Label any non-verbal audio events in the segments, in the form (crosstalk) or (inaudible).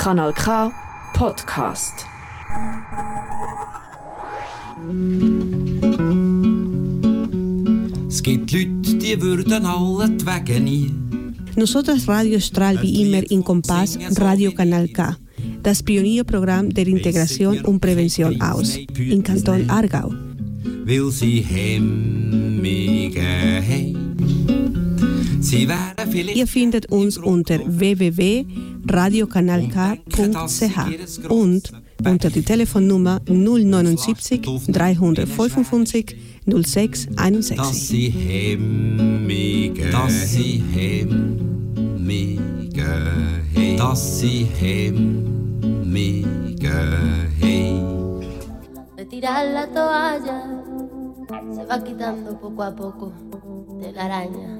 Kanal K Podcast. Es gibt Leute, die würden alle die Wege nie. Nosotras Radio Stral wie immer in Kompass Radio Kanal K, das Pionierprogramm der Integration und Prävention aus, in Kanton Aargau. Weil sie hemmige haben. Sie vielleicht Ihr findet uns unter www.radiokanalk.ch und unter die Telefonnummer 079 355 06 dass 61. sie hemmige dass sie hemmige dass sie hemmige haben. de tirar la toalla se va quitando poco a poco de la araña.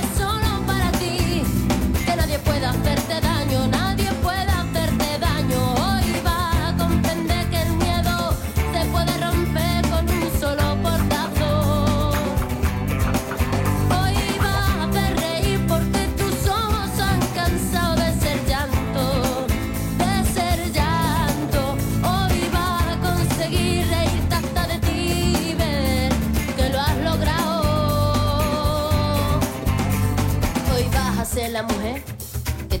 hacerte daño,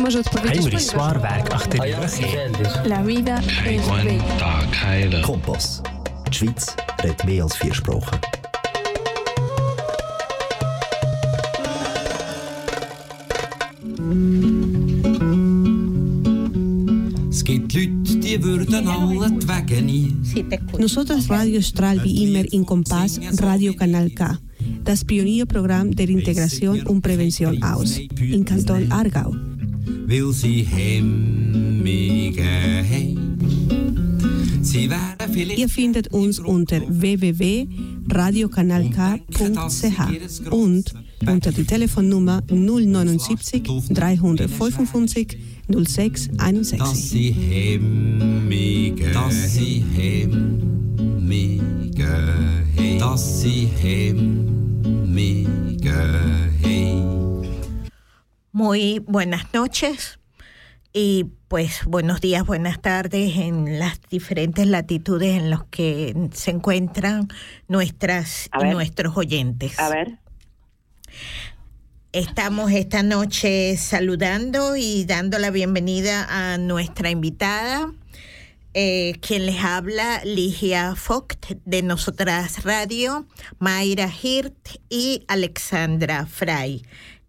Może odpowiedzieć. Heinrich ponieważ Zwaarwerk achter die rug. La vida es bella. Kompass. Die Schweiz redet mehr als vier Sprachen. Es gibt Leute, die würden alle die Wege. Nosotras Radio Stral wie immer in Kompass Radio Kanal K, das Pionierprogramm der Integration und Prävention aus, in Kanton Aargau. Weil sie hemmige haben. Ihr findet uns unter www.radiokanalk.ch und unter die Telefonnummer 079 355 06 Das 61. sind Hemmige, das sind Hemmige, hey. Das sind Hemmige, hey. Muy buenas noches y pues buenos días, buenas tardes en las diferentes latitudes en los que se encuentran nuestras ver. nuestros oyentes. A ver, Estamos esta noche saludando y dando la bienvenida a nuestra invitada, eh, quien les habla, Ligia Vogt, de Nosotras Radio, Mayra Hirt y Alexandra Fray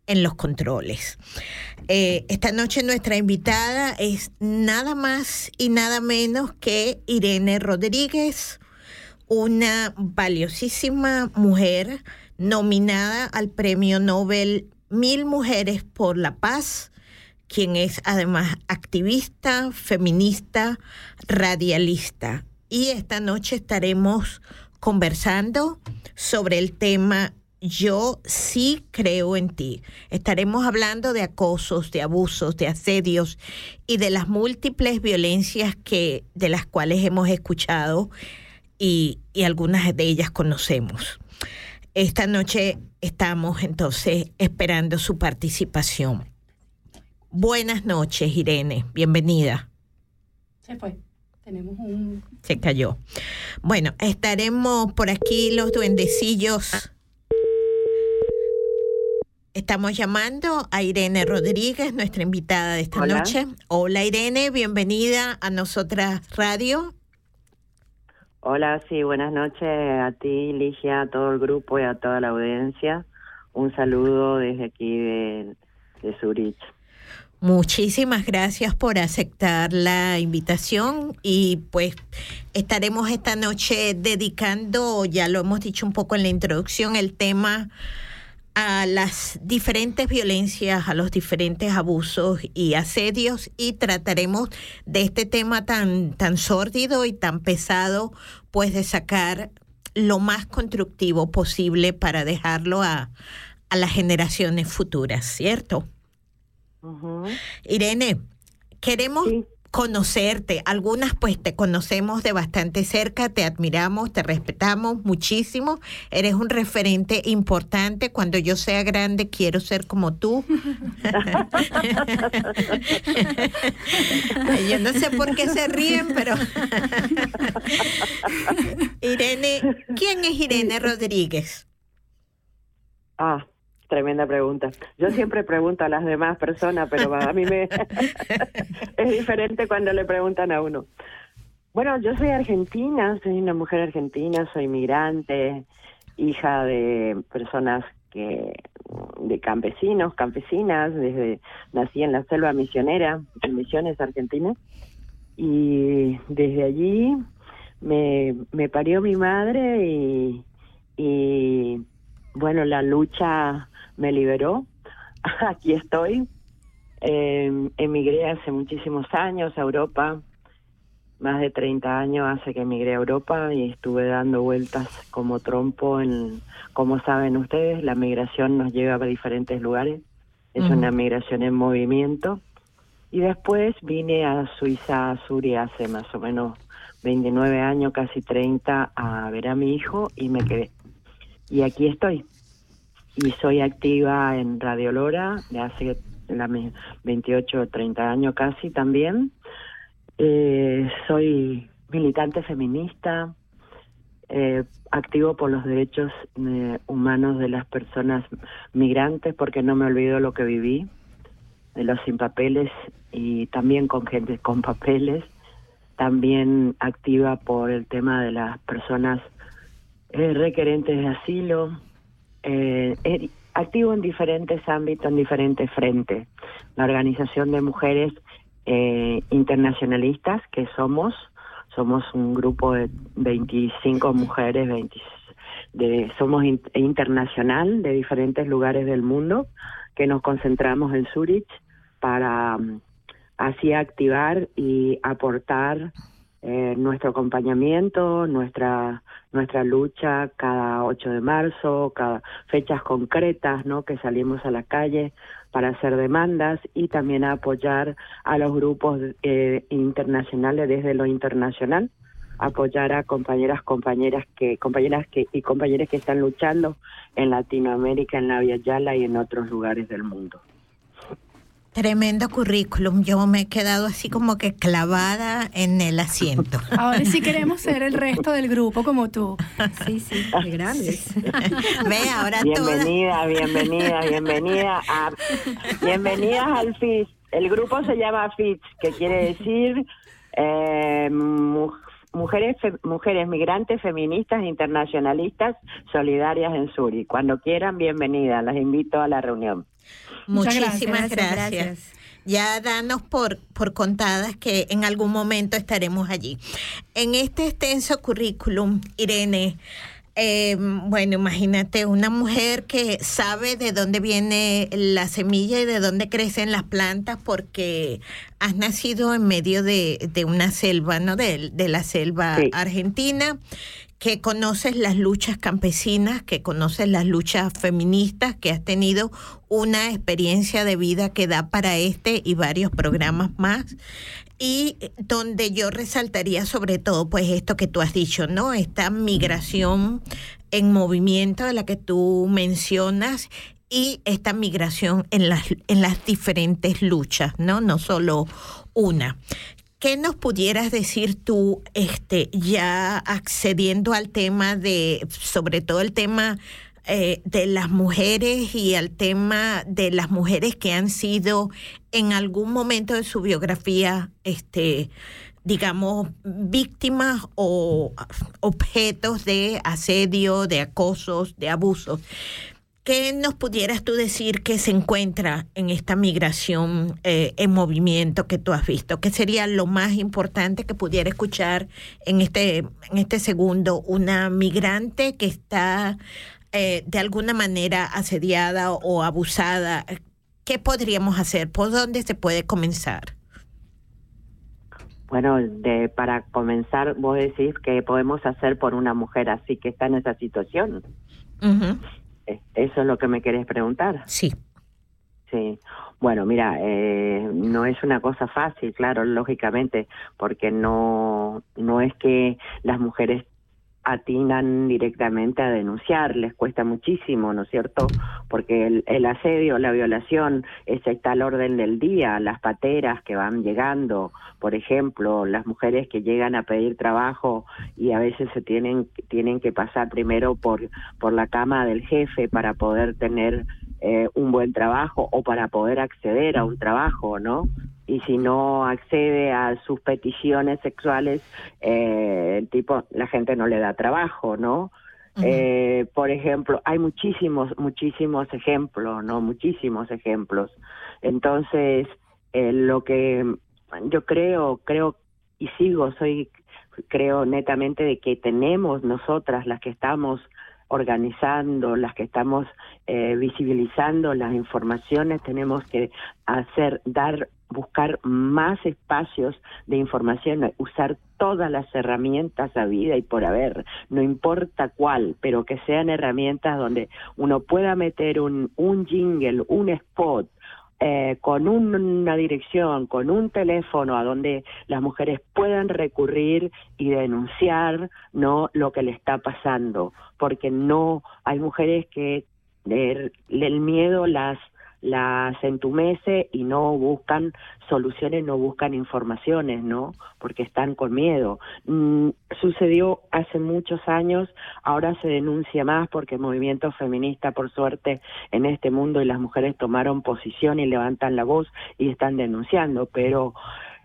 en los controles. Eh, esta noche nuestra invitada es nada más y nada menos que Irene Rodríguez, una valiosísima mujer nominada al Premio Nobel Mil Mujeres por la Paz, quien es además activista, feminista, radialista. Y esta noche estaremos conversando sobre el tema Yo sí creo en ti. Estaremos hablando de acosos, de abusos, de asedios y de las múltiples violencias que de las cuales hemos escuchado y, y algunas de ellas conocemos. Esta noche estamos entonces esperando su participación. Buenas noches, Irene. Bienvenida. Se fue. Tenemos un... Se cayó. Bueno, estaremos por aquí los duendecillos. Estamos llamando a Irene Rodríguez, nuestra invitada de esta Hola. noche. Hola Irene, bienvenida a Nosotras Radio. hola, sí, buenas noches a ti, Ligia, a todo el grupo y a toda la audiencia. Un saludo desde aquí de, de Zurich. Muchísimas gracias por aceptar la invitación y pues estaremos esta noche dedicando, ya lo hemos dicho un poco en la introducción, el tema a las diferentes violencias, a los diferentes abusos y asedios y trataremos de este tema tan tan sórdido y tan pesado, pues de sacar lo más constructivo posible para dejarlo a, a las generaciones futuras, ¿cierto? Irene, queremos Sí. Conocerte. Algunas pues te conocemos de bastante cerca, te admiramos, te respetamos muchísimo. Eres un referente importante. Cuando yo sea grande quiero ser como tú. Yo no sé por qué se ríen, pero (laughs) Irene, ¿quién es Irene Rodríguez? Ah, tremenda pregunta. Yo (laughs) siempre pregunto a las demás personas, pero a mí me (laughs) es diferente cuando le preguntan a uno. Bueno, yo soy argentina, soy una mujer argentina, soy migrante, hija de personas que de campesinos, campesinas, desde nací en la selva misionera, en Misiones, Argentina, y desde allí me, me parió mi madre y, y bueno, la lucha me liberó. (laughs) Aquí estoy. Eh, emigré hace muchísimos años a Europa. Más de 30 años hace que emigré a Europa y estuve dando vueltas como trompo en, como saben ustedes, la migración nos lleva a diferentes lugares. Es una migración en movimiento. Y después vine a Suiza, a Zurich, hace más o menos 29 años, casi 30, a ver a mi hijo y me quedé. Y aquí estoy. Y soy activa en Radio Lora de hace la me- 28 o 30 años casi también. Eh, soy militante feminista, eh, activo por los derechos eh, humanos de las personas migrantes, porque no me olvido lo que viví, de los sin papeles y también con gente con papeles. También activa por el tema de las personas eh, requerentes de asilo. Eh, activo en diferentes ámbitos, en diferentes frentes. La Organización de Mujeres eh, Internacionalistas, que somos, somos un grupo de 25 mujeres, 20 de, somos in- internacional de diferentes lugares del mundo, que nos concentramos en Zurich para mm, así activar y aportar eh, nuestro acompañamiento, nuestra nuestra lucha cada 8 de marzo, cada fechas concretas, ¿no? Que salimos a la calle para hacer demandas y también apoyar a los grupos eh, internacionales desde lo internacional, apoyar a compañeras, compañeras que compañeras que y compañeros que están luchando en Latinoamérica, en la Via Yala y en otros lugares del mundo. Tremendo currículum. Yo me he quedado así como que clavada en el asiento. (laughs) Ahora sí queremos ser el resto del grupo como tú. Sí, sí, (laughs) qué grandes. (laughs) Ve, ahora Bienvenida, bienvenida, bienvenida a bienvenidas al FIS. El grupo se llama FIS, que quiere decir eh, mu- mujeres fe- mujeres migrantes feministas internacionalistas solidarias en Suri. Cuando quieran, bienvenidas. Las invito a la reunión. Muchísimas gracias. gracias. Gracias. Ya danos por, por contadas que en algún momento estaremos allí. En este extenso currículum, Irene, eh, bueno, imagínate una mujer que sabe de dónde viene la semilla y de dónde crecen las plantas porque has nacido en medio de, de una selva, ¿no? De, de la selva Sí. argentina que conoces las luchas campesinas, que conoces las luchas feministas, que has tenido una experiencia de vida que da para este y varios programas más. Y donde yo resaltaría sobre todo, pues esto que tú has dicho, ¿no? Esta migración en movimiento de la que tú mencionas y esta migración en las, en las diferentes luchas, ¿no? No solo una. ¿Qué nos pudieras decir tú, este, ya accediendo al tema de, sobre todo el tema eh, de las mujeres y al tema de las mujeres que han sido en algún momento de su biografía, este, digamos, víctimas o objetos de asedio, de acosos, de abusos? ¿Qué nos pudieras tú decir que se encuentra en esta migración eh, en movimiento que tú has visto? ¿Qué sería lo más importante que pudiera escuchar en este, en este segundo una migrante que está eh, de alguna manera asediada o abusada? ¿Qué podríamos hacer? ¿Por dónde se puede comenzar? Bueno, de, para comenzar, vos decís que podemos hacer por una mujer así que está en esa situación. Eh, Eso es lo que me querés preguntar. Sí. Sí, bueno, mira, eh, no es una cosa fácil, claro, lógicamente, porque no, no es que las mujeres atinan directamente a denunciar, les cuesta muchísimo, ¿no es cierto? Porque el, el asedio, la violación, ese está al orden del día, las pateras que van llegando, por ejemplo, las mujeres que llegan a pedir trabajo y a veces se tienen, tienen que pasar primero por, por la cama del jefe para poder tener eh, un buen trabajo o para poder acceder a un trabajo, ¿no? Y si no accede a sus peticiones sexuales, eh, el tipo, la gente no le da trabajo, ¿no? Eh, por ejemplo, hay muchísimos, muchísimos ejemplos, ¿no? Muchísimos ejemplos. Entonces, eh, lo que yo creo, creo y sigo, soy, creo netamente de que tenemos nosotras, las que estamos organizando, las que estamos eh, visibilizando las informaciones, tenemos que hacer, dar, buscar más espacios de información, usar todas las herramientas a vida y por haber, no importa cuál, pero que sean herramientas donde uno pueda meter un, un jingle, un spot, eh, con un- una dirección, con un teléfono a donde las mujeres puedan recurrir y denunciar no lo que le está pasando, porque no hay mujeres que eh, el miedo las las entumece y no buscan soluciones, no buscan informaciones, ¿no? Porque están con miedo. Mm, sucedió hace muchos años, ahora se denuncia más porque el movimiento feminista, por suerte, en este mundo y las mujeres tomaron posición y levantan la voz y están denunciando, pero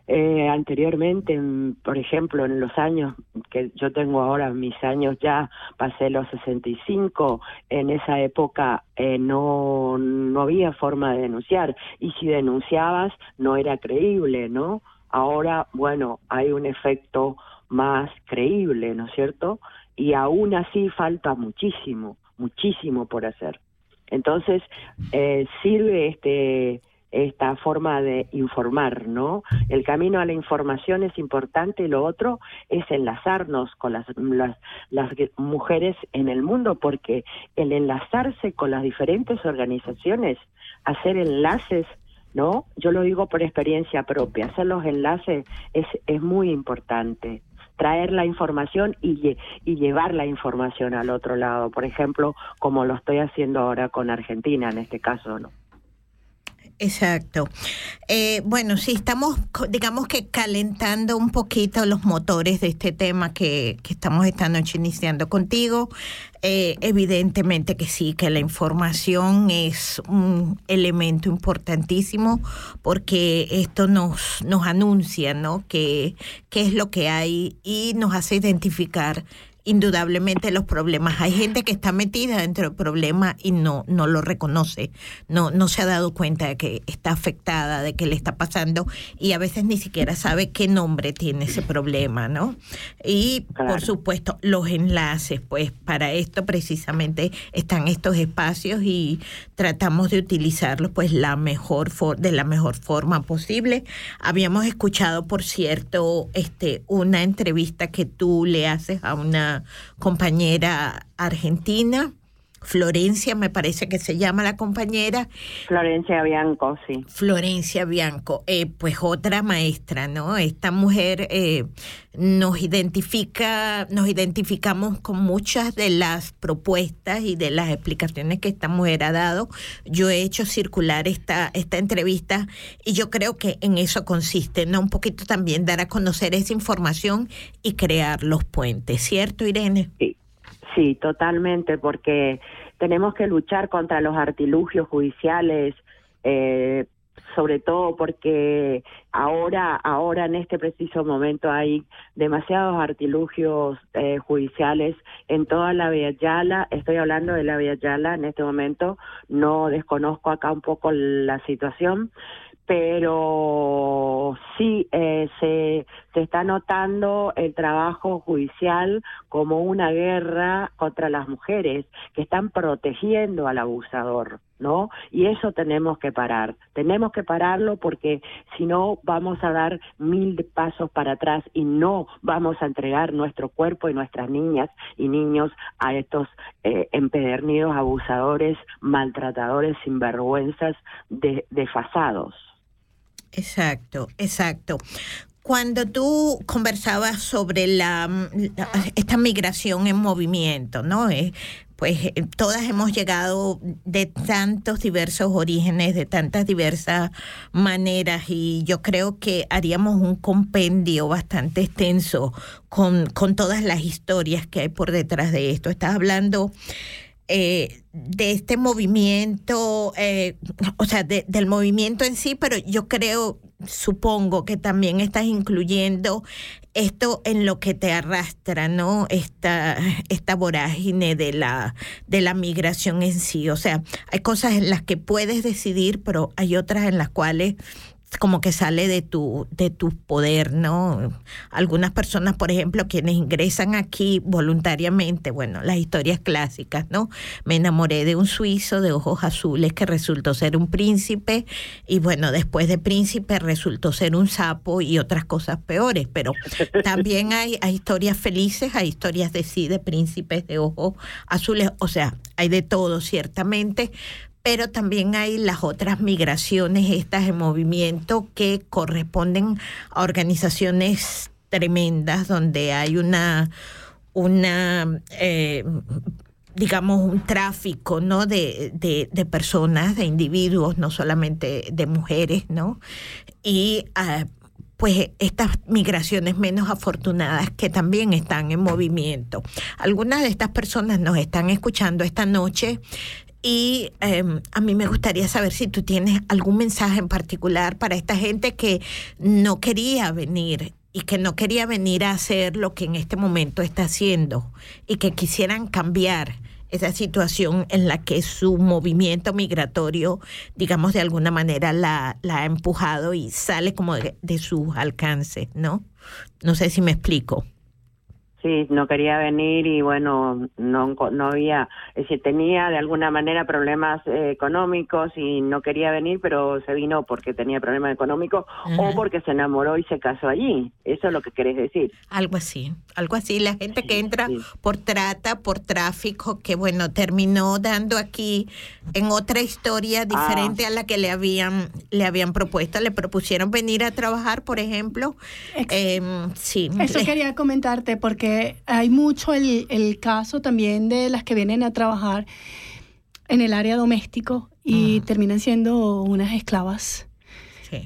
eh, anteriormente, mm, por ejemplo, en los años que yo tengo ahora, mis años ya pasé los 65, en esa época eh, no, no había forma de denunciar y si denunciabas no era creíble, ¿no? Ahora, bueno, hay un efecto más creíble, ¿no es cierto? Y aún así falta muchísimo, muchísimo por hacer. Entonces, eh, sirve este esta forma de informar, ¿no? El camino a la información es importante y lo otro es enlazarnos con las, las, las mujeres en el mundo, porque el enlazarse con las diferentes organizaciones, hacer enlaces ¿no? Yo lo digo por experiencia propia, hacer los enlaces es, es muy importante traer la información y, y llevar la información al otro lado, por ejemplo, como lo estoy haciendo ahora con Argentina en este caso, ¿no? Exacto. Eh, bueno, sí, estamos, digamos que calentando un poquito los motores de este tema que, que estamos esta noche iniciando contigo. Eh, evidentemente que sí, que la información es un elemento importantísimo porque esto nos, nos anuncia, ¿no? qué es lo que hay y nos hace identificar indudablemente los problemas. Hay gente que está metida dentro del problema y no, no lo reconoce, no, no se ha dado cuenta de que está afectada, de que le está pasando y a veces ni siquiera sabe qué nombre tiene ese problema, ¿no? Y por supuesto, los enlaces, pues para esto precisamente están estos espacios y tratamos de utilizarlos pues la mejor de la mejor forma posible. Habíamos escuchado, por cierto, este una entrevista que tú le haces a una compañera argentina. Florencia, me parece que se llama la compañera. Florencia Bianco, sí. Florencia Bianco, eh, pues otra maestra, ¿no? Esta mujer eh, nos identifica, nos identificamos con muchas de las propuestas y de las explicaciones que esta mujer ha dado. Yo he hecho circular esta, esta entrevista y yo creo que en eso consiste, ¿no? Un poquito también dar a conocer esa información y crear los puentes, ¿cierto, Irene? Sí. Sí, totalmente, porque tenemos que luchar contra los artilugios judiciales, eh, sobre todo porque ahora, ahora en este preciso momento hay demasiados artilugios eh, judiciales en toda la Vía Yala. Estoy hablando de la Vía Yala en este momento. No desconozco acá un poco la situación, pero sí eh, se, se está notando el trabajo judicial como una guerra contra las mujeres que están protegiendo al abusador, ¿no? Y eso tenemos que parar. Tenemos que pararlo porque si no vamos a dar mil pasos para atrás y no vamos a entregar nuestro cuerpo y nuestras niñas y niños a estos eh, empedernidos abusadores, maltratadores, sinvergüenzas, de, desfasados. Exacto, exacto. Cuando tú conversabas sobre la, esta migración en movimiento, ¿no? Eh, pues eh, todas hemos llegado de tantos diversos orígenes, de tantas diversas maneras y yo creo que haríamos un compendio bastante extenso con, con todas las historias que hay por detrás de esto. Estás hablando eh, de este movimiento, eh, o sea, del movimiento en sí, pero yo creo, supongo que también estás incluyendo esto en lo que te arrastra, ¿no? Esta, esta vorágine de la, de la migración en sí. O sea, hay cosas en las que puedes decidir, pero hay otras en las cuales como que sale de tu, de tu poder, ¿no? Algunas personas, por ejemplo, quienes ingresan aquí voluntariamente, bueno, las historias clásicas, ¿no? Me enamoré de un suizo de ojos azules que resultó ser un príncipe y bueno, después de príncipe resultó ser un sapo y otras cosas peores, pero (laughs) también hay, hay historias felices, hay historias de sí, de príncipes de ojos azules, o sea, hay de todo ciertamente, pero también hay las otras migraciones, estas en movimiento, que corresponden a organizaciones tremendas donde hay una, una eh, digamos, un tráfico, ¿no? De, de, personas, de individuos, no solamente de mujeres, ¿no? Y ah, pues estas migraciones menos afortunadas que también están en movimiento. Algunas de estas personas nos están escuchando esta noche y em, a mí me gustaría saber si tú tienes algún mensaje en particular para esta gente que no quería venir y que no quería venir a hacer lo que en este momento está haciendo y que quisieran cambiar esa situación en la que su movimiento migratorio, digamos, de alguna manera la, ha empujado y sale como de, de sus alcances, ¿no? No sé si me explico. Sí, no quería venir y bueno, no, no había, es decir, tenía de alguna manera problemas eh, económicos y no quería venir, pero se vino porque tenía problemas económicos o porque se enamoró y se casó allí. Eso es lo que querés decir. Algo así, algo así. La gente que entra por trata, por tráfico, que bueno, terminó dando aquí en otra historia Ah. diferente a la que le habían, le habían propuesto. Le propusieron venir a trabajar, por ejemplo. Em, sí. Eso le- quería comentarte porque hay mucho el, el caso también de las que vienen a trabajar en el área doméstico y terminan siendo unas esclavas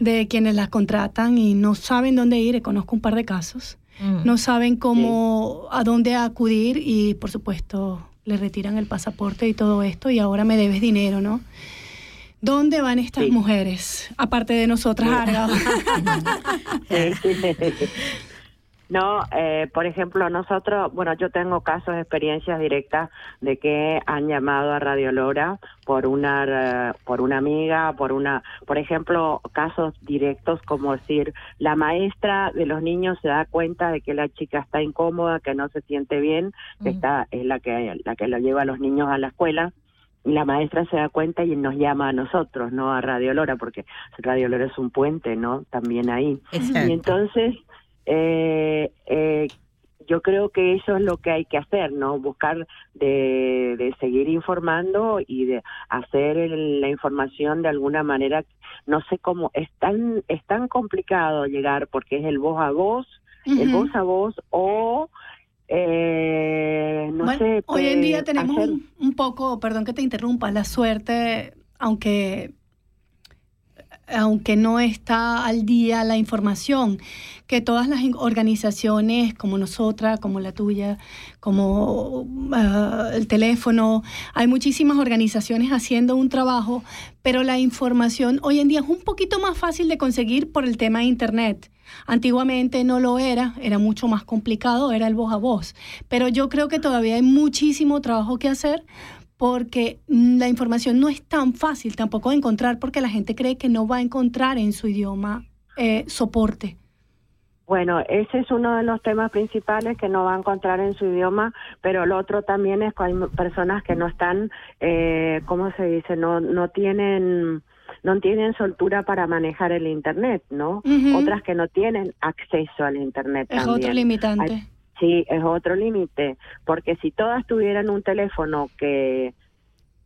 de quienes las contratan y no saben dónde ir. Y Conozco un par de casos. Mm. No saben cómo, a dónde acudir y por supuesto le retiran el pasaporte y todo esto y ahora me debes dinero, ¿no? ¿Dónde van estas mujeres? Aparte de nosotras, Arga. (laughs) (laughs) No, eh, por ejemplo, nosotros, bueno, yo tengo casos, experiencias directas de que han llamado a Radio Lora por una, eh, por una amiga, por una, por ejemplo, casos directos como decir, la maestra de los niños se da cuenta de que la chica está incómoda, que no se siente bien, que está, es la que, la que lo lleva a los niños a la escuela, y la maestra se da cuenta y nos llama a nosotros, no a Radio Lora, porque Radio Lora es un puente, ¿no? También ahí. Exacto. Y entonces, eh, eh, yo creo que eso es lo que hay que hacer, ¿no? Buscar de, de seguir informando y de hacer el- la información de alguna manera. No sé cómo, es tan, es tan complicado llegar porque es el voz a voz, el voz a voz o... Eh, no Bueno, sé. hoy en día pues, tenemos hacer- un, un poco, perdón que te interrumpa, la suerte, aunque aunque no está al día la información, que todas las organizaciones como nosotras, como la tuya, como ah, el teléfono, hay muchísimas organizaciones haciendo un trabajo, pero la información hoy en día es un poquito más fácil de conseguir por el tema de Internet. Antiguamente no lo era, era mucho más complicado, era el voz a voz. Pero yo creo que todavía hay muchísimo trabajo que hacer porque la información no es tan fácil tampoco de encontrar porque la gente cree que no va a encontrar en su idioma eh, soporte. Bueno, ese es uno de los temas principales que no va a encontrar en su idioma, pero el otro también es que hay personas que no están, eh, ¿cómo se dice? No, no tienen no tienen soltura para manejar el internet, ¿no? Otras que no tienen acceso al internet Es también. otro limitante. Hay- sí, es otro límite, porque si todas tuvieran un teléfono que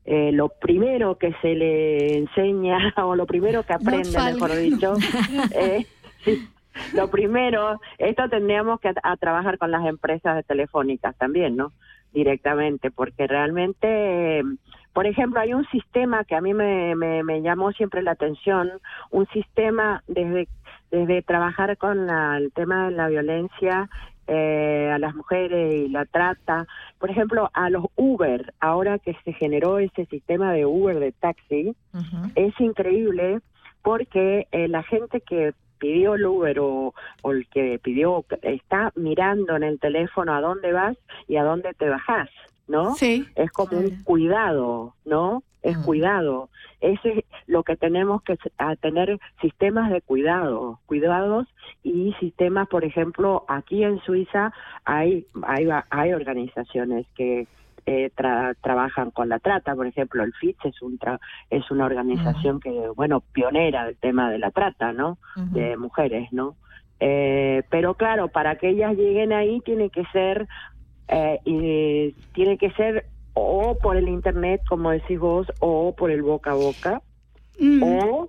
eh, lo primero que se le enseña (laughs) o lo primero que aprende, mejor dicho, (laughs) eh, sí, lo primero, esto tendríamos que a, a trabajar con las empresas de telefónicas también, ¿no? Directamente, porque realmente, eh, por ejemplo, hay un sistema que a mí me, me, me llamó siempre la atención, un sistema desde, desde trabajar con la- el tema de la violencia eh, a las mujeres y la trata, por ejemplo, a los Uber, ahora que se generó ese sistema de Uber de taxi, es increíble porque eh, la gente que pidió el Uber o, o el que pidió está mirando en el teléfono a dónde vas y a dónde te bajás, ¿no? Sí. Es como un cuidado, ¿no? Es cuidado. Ese es lo que tenemos que a tener sistemas de cuidado, cuidados y sistemas, por ejemplo, aquí en Suiza hay hay, hay organizaciones que eh, tra- trabajan con la trata, por ejemplo, el FITS es un tra- es una organización que bueno pionera del tema de la trata, ¿no? De mujeres, ¿no? Eh, pero claro, para que ellas lleguen ahí tiene que ser eh, y tiene que ser o por el internet, como decís vos, o por el boca a boca, Mm. o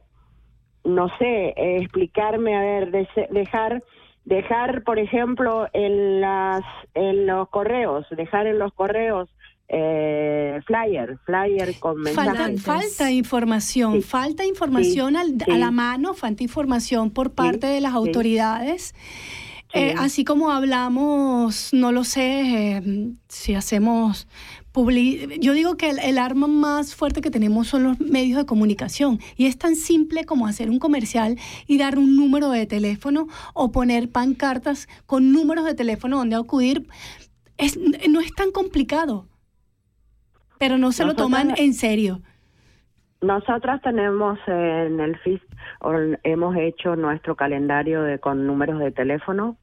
no sé, eh, explicarme, a ver, dese- dejar dejar, por ejemplo, en las en los correos, dejar en los correos eh, flyer, flyer con mensajes. falta información, falta información al- a la mano, falta información por parte de las autoridades. Eh, así como hablamos, no lo sé, eh, si hacemos Yo digo que el, el arma más fuerte que tenemos son los medios de comunicación y es tan simple como hacer un comercial y dar un número de teléfono o poner pancartas con números de teléfono donde acudir. Es, no es tan complicado, pero no se lo toman en serio. Nosotras tenemos en el FIS, hemos hecho nuestro calendario de con números de teléfono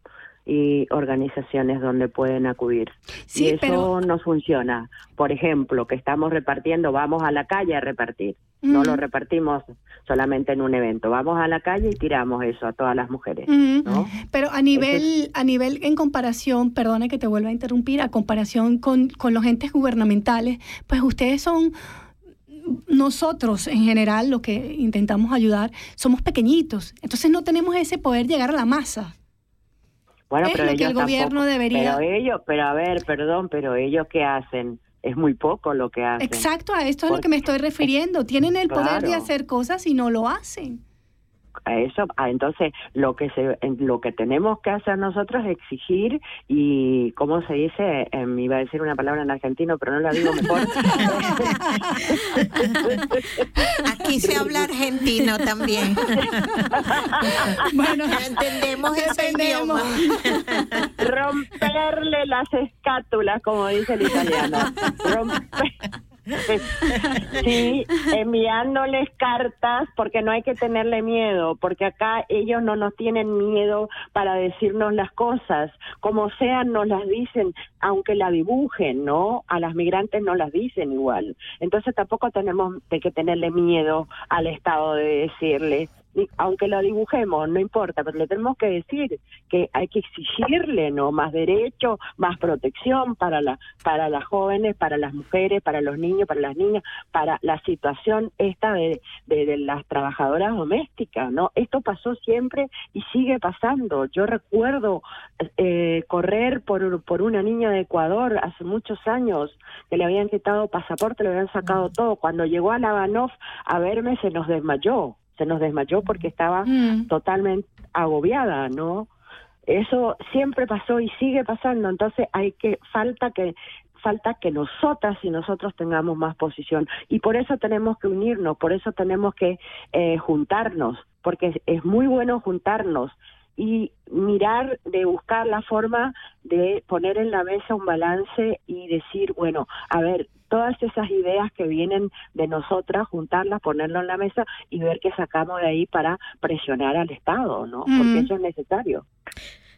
y organizaciones donde pueden acudir. Sí, y eso pero- no funciona. Por ejemplo, que estamos repartiendo, vamos a la calle a repartir. No lo repartimos solamente en un evento. Vamos a la calle y tiramos eso a todas las mujeres. ¿no? Pero a nivel, a nivel en comparación, perdona que te vuelva a interrumpir, a comparación con, con los entes gubernamentales, pues ustedes son, nosotros en general, lo que intentamos ayudar, somos pequeñitos. Entonces no tenemos ese poder llegar a la masa. Bueno, Es pero lo que ellos el gobierno tampoco- debería- Pero ellos, pero a ver, perdón, pero ellos qué hacen? Es muy poco lo que hacen. Exacto, a esto es lo Porque- que me estoy refiriendo. Tienen el poder de Claro. hacer cosas y no lo hacen. A eso ah, entonces lo que se en- lo que tenemos que hacer nosotros es exigir y cómo se dice Eh, me iba a decir una palabra en argentino pero no la digo mejor (laughs) Aquí se habla argentino también. (laughs) Bueno, entendemos ese entendemos. idioma. romperle las escátulas como dice el italiano Romper- (laughs) (laughs) Sí, enviándoles cartas porque no hay que tenerle miedo, porque acá ellos no nos tienen miedo para decirnos las cosas, como sean nos las dicen, aunque la dibujen, ¿no? A las migrantes no las dicen igual. Entonces tampoco tenemos de que tenerle miedo al Estado de decirle, aunque lo dibujemos, no importa, pero le tenemos que decir que hay que exigirle no más derecho, más protección para la para las jóvenes, para las mujeres, para los niños, para las niñas, para la situación esta de, de, de las trabajadoras domésticas, ¿no? Esto pasó siempre y sigue pasando. Yo recuerdo eh, correr por por una niña de Ecuador hace muchos años que le habían quitado pasaporte, le habían sacado todo. Cuando llegó a Labanov a verme se nos desmayó se nos desmayó porque estaba Mm. totalmente agobiada, ¿no? Eso siempre pasó y sigue pasando, entonces hay que falta que falta que nosotras y nosotros tengamos más posición y por eso tenemos que unirnos, por eso tenemos que eh, juntarnos, porque es, es muy bueno juntarnos y mirar de buscar la forma de poner en la mesa un balance y decir, bueno, a ver, todas esas ideas que vienen de nosotras, juntarlas, ponerlo en la mesa y ver qué sacamos de ahí para presionar al Estado, ¿no? Porque eso es necesario.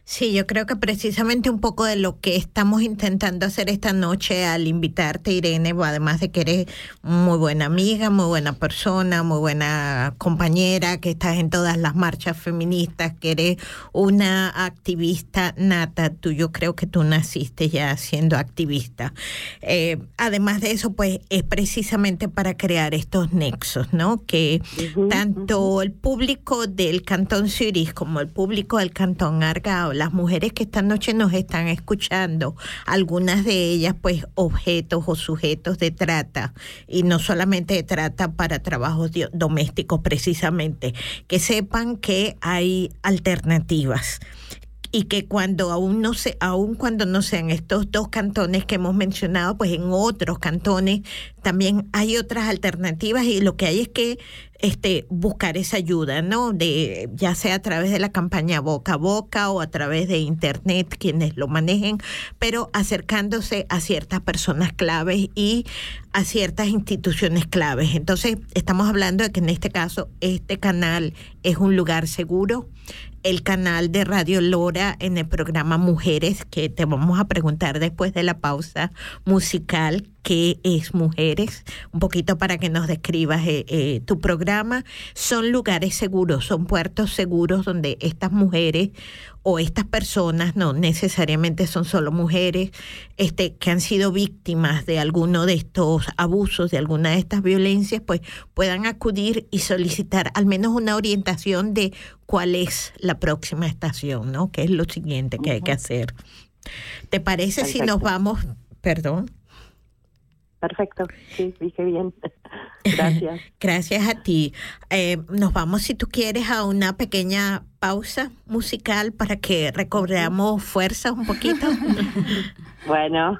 Sí, yo creo que precisamente un poco de lo que estamos intentando hacer esta noche al invitarte, Irene, además de que eres muy buena amiga, muy buena persona, muy buena compañera, que estás en todas las marchas feministas, que eres una activista nata, tú yo creo que tú naciste ya siendo activista. Eh, además de eso, pues es precisamente para crear estos nexos, ¿no? Que tanto el público del Cantón Zurich como el público del Cantón Argao, las mujeres que esta noche nos están escuchando, algunas de ellas pues objetos o sujetos de trata, y no solamente de trata para trabajos domésticos precisamente, que sepan que hay alternativas y que cuando aún no se, aún cuando no sean estos dos cantones que hemos mencionado, pues en otros cantones también hay otras alternativas y lo que hay es que este buscar esa ayuda, ¿no? De ya sea a través de la campaña boca a boca o a través de internet quienes lo manejen, pero acercándose a ciertas personas claves y a ciertas instituciones claves. Entonces, estamos hablando de que en este caso este canal es un lugar seguro, el canal de Radio Lora en el programa Mujeres, que te vamos a preguntar después de la pausa musical qué es Mujeres, un poquito para que nos describas eh, eh, tu programa. Son lugares seguros, son puertos seguros donde estas mujeres o estas personas, no necesariamente son solo mujeres, este, que han sido víctimas de alguno de estos abusos, de alguna de estas violencias, pues puedan acudir y solicitar al menos una orientación de cuál es la próxima estación, ¿no? ¿Qué es lo siguiente que hay que hacer? ¿Te parece si nos vamos, perdón? Perfecto, sí, dije bien. (laughs) Gracias. (laughs) Gracias a ti. Eh, nos vamos, si tú quieres, a una pequeña pausa musical para que recobramos fuerzas un poquito. (laughs) Bueno.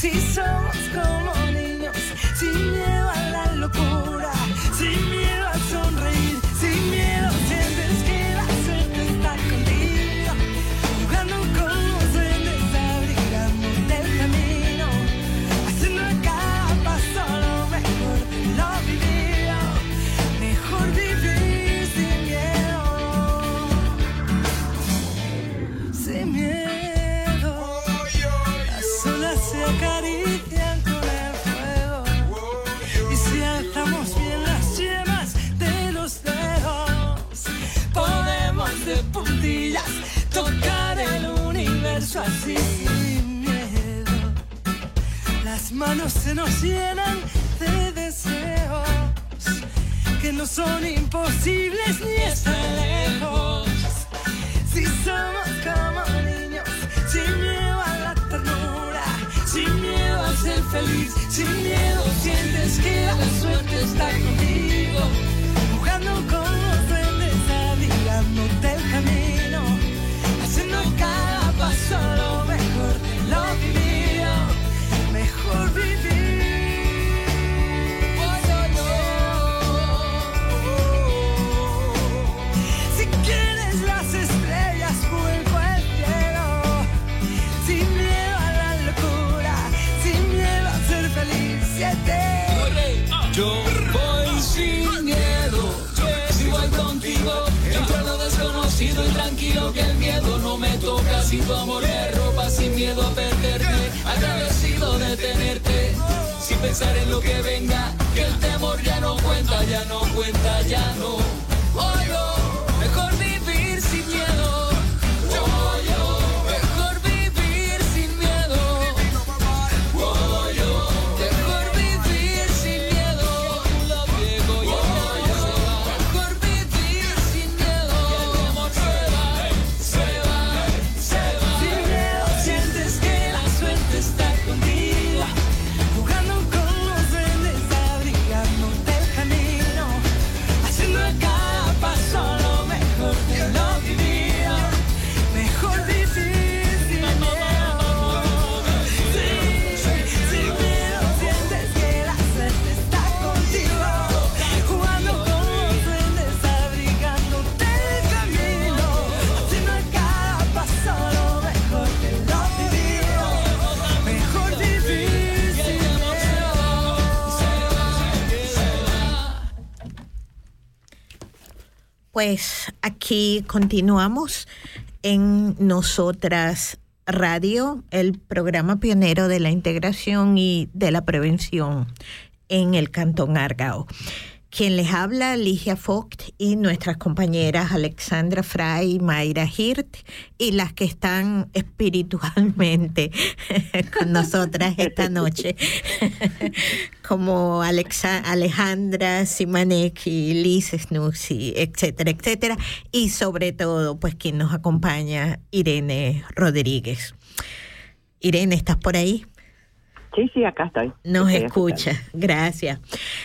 Si somos como así sin miedo. Las manos se nos llenan de deseos que no son imposibles ni están lejos. Si somos como niños, sin miedo a la ternura, sin miedo a ser feliz, sin miedo sientes que la suerte está contigo, desconocido y tranquilo que el miedo no me toca. Si tu amor me ropa, sin miedo a perderte, agradecido de tenerte, sin pensar en lo que venga, que el temor ya no cuenta, ya no cuenta, ya no. Oigo, mejor Pues aquí continuamos en Nosotras Radio, el programa pionero de la integración y de la prevención en el Cantón Argao. Quien les habla, Ligia Vogt y nuestras compañeras Alexandra Fray y Mayra Hirt, y las que están espiritualmente (laughs) con nosotras esta noche, (laughs) como Alexa, Alejandra Simanek Liz Snussi, etcétera, etcétera, y sobre todo, pues quien nos acompaña, Irene Rodríguez. Irene, ¿estás por ahí? Sí, sí, acá estoy. Nos Estoy escucha, gracias.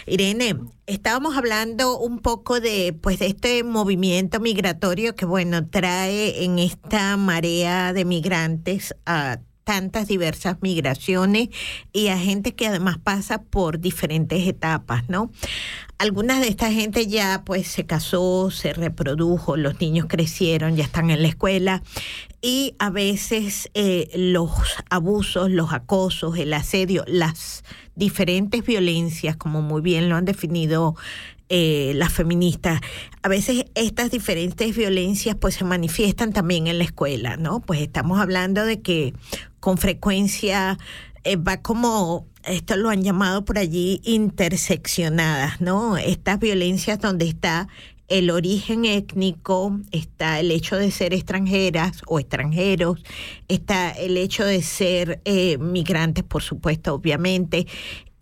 Irene, estábamos hablando un poco de pues de este movimiento migratorio que bueno, trae en esta marea de migrantes a tantas diversas migraciones y a gente que además pasa por diferentes etapas, ¿no? Algunas de esta gente ya pues se casó, se reprodujo, los niños crecieron, ya están en la escuela y a veces eh, los abusos, los acosos, el asedio, las diferentes violencias, como muy bien lo han definido eh, las feministas, a veces estas diferentes violencias pues se manifiestan también en la escuela, ¿no? Pues estamos hablando de que con frecuencia eh, va como, esto lo han llamado por allí interseccionadas, ¿no? Estas violencias donde está el origen étnico, está el hecho de ser extranjeras o extranjeros, está el hecho de ser eh, migrantes, por supuesto, obviamente,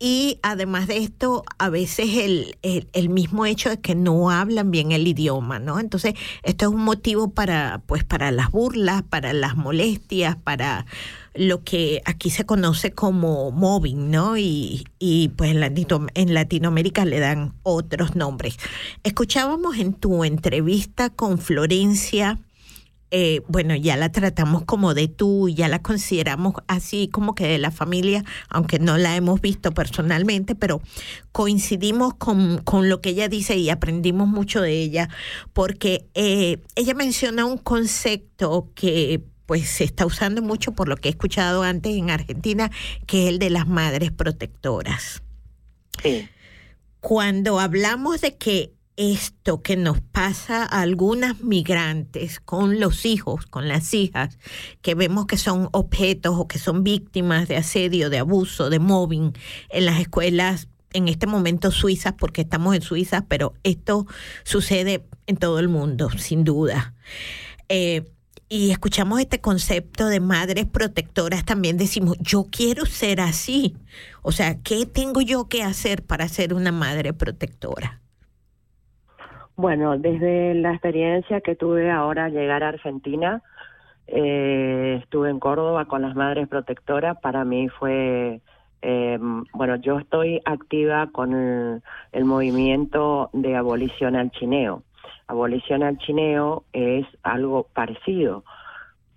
Y además de esto, a veces el, el, el mismo hecho de que no hablan bien el idioma, ¿no? Entonces, esto es un motivo para, pues, para las burlas, para las molestias, para lo que aquí se conoce como mobbing, ¿no? Y, y pues en, Latino- en Latinoamérica le dan otros nombres. Escuchábamos en tu entrevista con Florencia, eh, bueno, ya la tratamos como de tú, ya la consideramos así como que de la familia, aunque no la hemos visto personalmente, pero coincidimos con, con lo que ella dice y aprendimos mucho de ella, porque eh, ella menciona un concepto que pues se está usando mucho por lo que he escuchado antes en Argentina, que es el de las madres protectoras. Cuando hablamos de que esto que nos pasa a algunas migrantes con los hijos, con las hijas, que vemos que son objetos o que son víctimas de asedio, de abuso, de mobbing en las escuelas, en este momento suizas, porque estamos en Suiza, pero esto sucede en todo el mundo, sin duda. Eh, y escuchamos este concepto de madres protectoras, también decimos, yo quiero ser así. O sea, ¿qué tengo yo que hacer para ser una madre protectora? Bueno, desde la experiencia que tuve ahora llegar a Argentina, eh, estuve en Córdoba con las Madres Protectoras, para mí fue, eh, bueno, yo estoy activa con el, el movimiento de abolición al chineo. Abolición al chineo es algo parecido,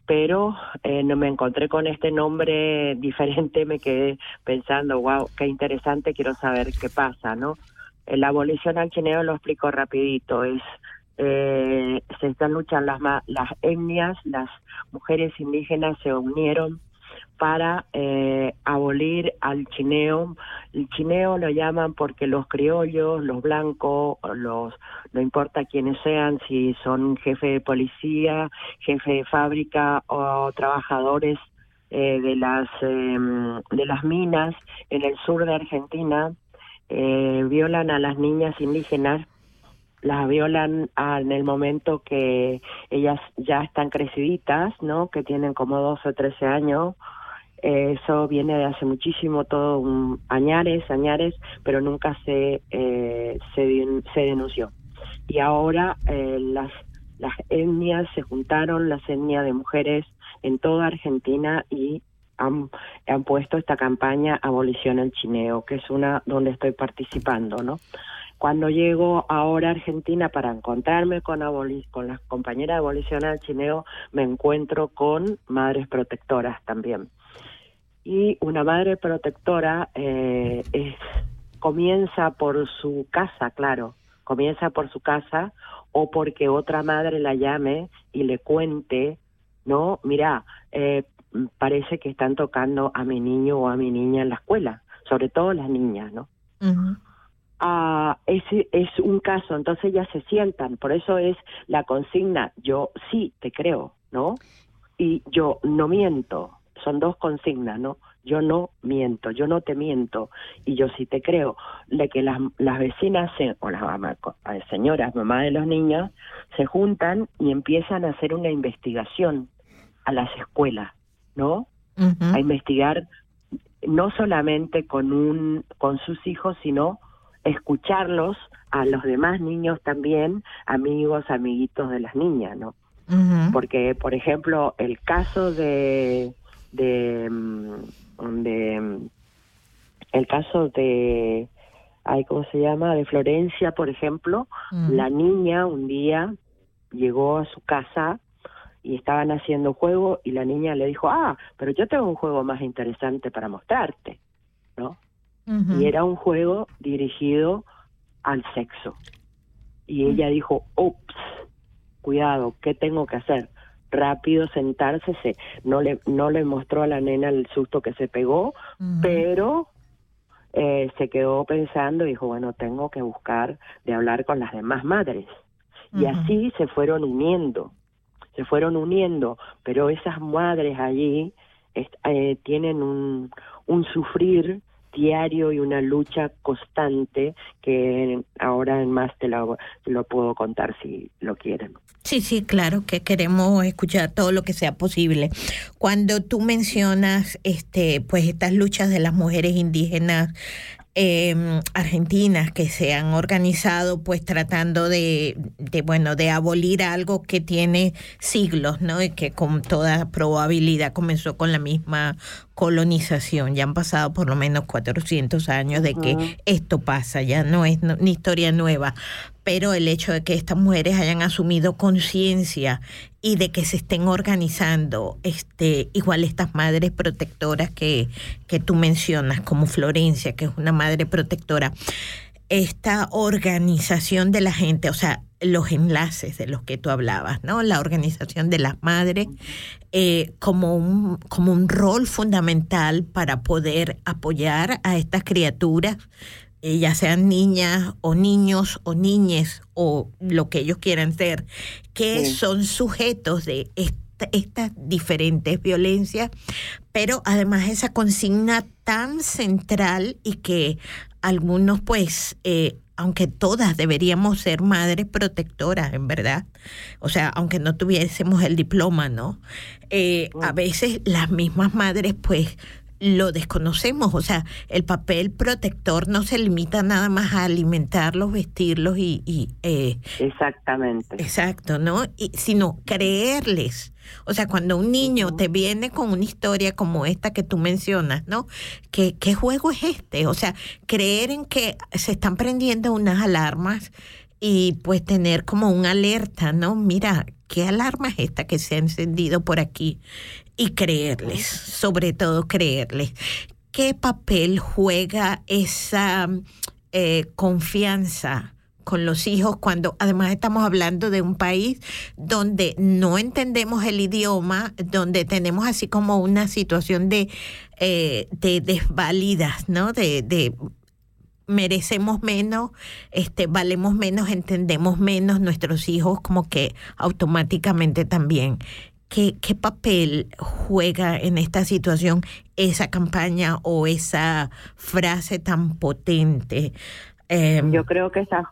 pero eh, no me encontré con este nombre (laughs) diferente, me quedé pensando, wow, qué interesante, quiero saber qué pasa, ¿no? Eh, La abolición al chineo lo explico rapidito, es eh, se están luchando las, las etnias, las mujeres indígenas se unieron para eh, abolir al chineo. El chineo lo llaman porque los criollos, los blancos, los no importa quiénes sean, si son jefe de policía, jefe de fábrica o trabajadores eh, de las em, de las minas en el sur de Argentina, eh, violan a las niñas indígenas las violan en el momento que ellas ya están creciditas, ¿no? Que tienen como 12 o 13 años. Eh, eso viene de hace muchísimo, todo un añares, añares, pero nunca se, eh, se, se denunció. Y ahora eh, las, las etnias se juntaron, las etnias de mujeres en toda Argentina y han, puesto esta campaña Abolición al Chineo, que es una donde estoy participando, ¿no? Cuando llego ahora a Argentina para encontrarme con, con las compañeras de abolición al chineo, me encuentro con madres protectoras también. Y una madre protectora eh, es, comienza por su casa, claro, comienza por su casa o porque otra madre la llame y le cuente, ¿no? Mira, eh, parece que están tocando a mi niño o a mi niña en la escuela, sobre todo las niñas, ¿no? Ah, ese es un caso, entonces ya se sientan, por eso es la consigna, yo sí te creo, ¿no? Y yo no miento, son dos consignas, ¿no? Yo no miento, yo no te miento y yo sí te creo. De que las, las vecinas se- o las mamá- eh, señoras, mamá de los niños, se juntan y empiezan a hacer una investigación a las escuelas, ¿no? A investigar no solamente con un con sus hijos, sino escucharlos a los demás niños también, amigos, amiguitos de las niñas, ¿no? Porque, por ejemplo, el caso de de, mm, de mm, el caso de ay, ¿cómo se llama? de Florencia, por ejemplo, la niña un día llegó a su casa y estaban haciendo juego y la niña le dijo, ah, pero yo tengo un juego más interesante para mostrarte, ¿no? Y era un juego dirigido al sexo. Y ella dijo, ups, cuidado, ¿qué tengo que hacer? Rápido sentarse, se, no le no le mostró a la nena el susto que se pegó, pero eh, se quedó pensando y dijo, bueno, tengo que buscar de hablar con las demás madres. Y así se fueron uniendo, se fueron uniendo, pero esas madres allí eh, tienen un, un sufrir diario y una lucha constante que ahora en más te lo, lo puedo contar si lo quieren. Sí, sí, claro que queremos escuchar todo lo que sea posible. Cuando tú mencionas este pues estas luchas de las mujeres indígenas eh, argentinas que se han organizado pues tratando de, de, bueno de abolir algo que tiene siglos no y que con toda probabilidad comenzó con la misma colonización. Ya han pasado por lo menos 400 años de que uh -huh. esto pasa ya no es una historia nueva. Pero el hecho de que estas mujeres hayan asumido conciencia y de que se estén organizando, este, igual estas madres protectoras que, que tú mencionas, como Florencia, que es una madre protectora, esta organización de la gente, o sea, los enlaces de los que tú hablabas, ¿no? La organización de las madres eh, como, un, como un rol fundamental para poder apoyar a estas criaturas eh, ya sean niñas o niños o niñes o lo que ellos quieran ser, que son sujetos de esta, estas diferentes violencias, pero además esa consigna tan central y que algunos pues... Eh, aunque todas deberíamos ser madres protectoras, en verdad. O sea, aunque no tuviésemos el diploma, ¿no? Eh, a veces las mismas madres, pues, lo desconocemos, o sea, el papel protector no se limita nada más a alimentarlos, vestirlos y... y eh, Exactamente. Exacto, ¿no? Y, sino creerles. O sea, cuando un niño uh -huh. te viene con una historia como esta que tú mencionas, ¿no? ¿Qué, ¿Qué juego es este? O sea, creer en que se están prendiendo unas alarmas y pues tener como una alerta, ¿no? Mira, ¿qué alarma es esta que se ha encendido por aquí? Y creerles, sobre todo creerles. ¿Qué papel juega esa eh, confianza? con los hijos cuando además estamos hablando de un país donde no entendemos el idioma, donde tenemos así como una situación de, eh, de desvalidas, ¿no? De, de merecemos menos, este, valemos menos, entendemos menos, nuestros hijos como que automáticamente también. ¿Qué, ¿Qué papel juega en esta situación esa campaña o esa frase tan potente? Eh, Yo creo que esa,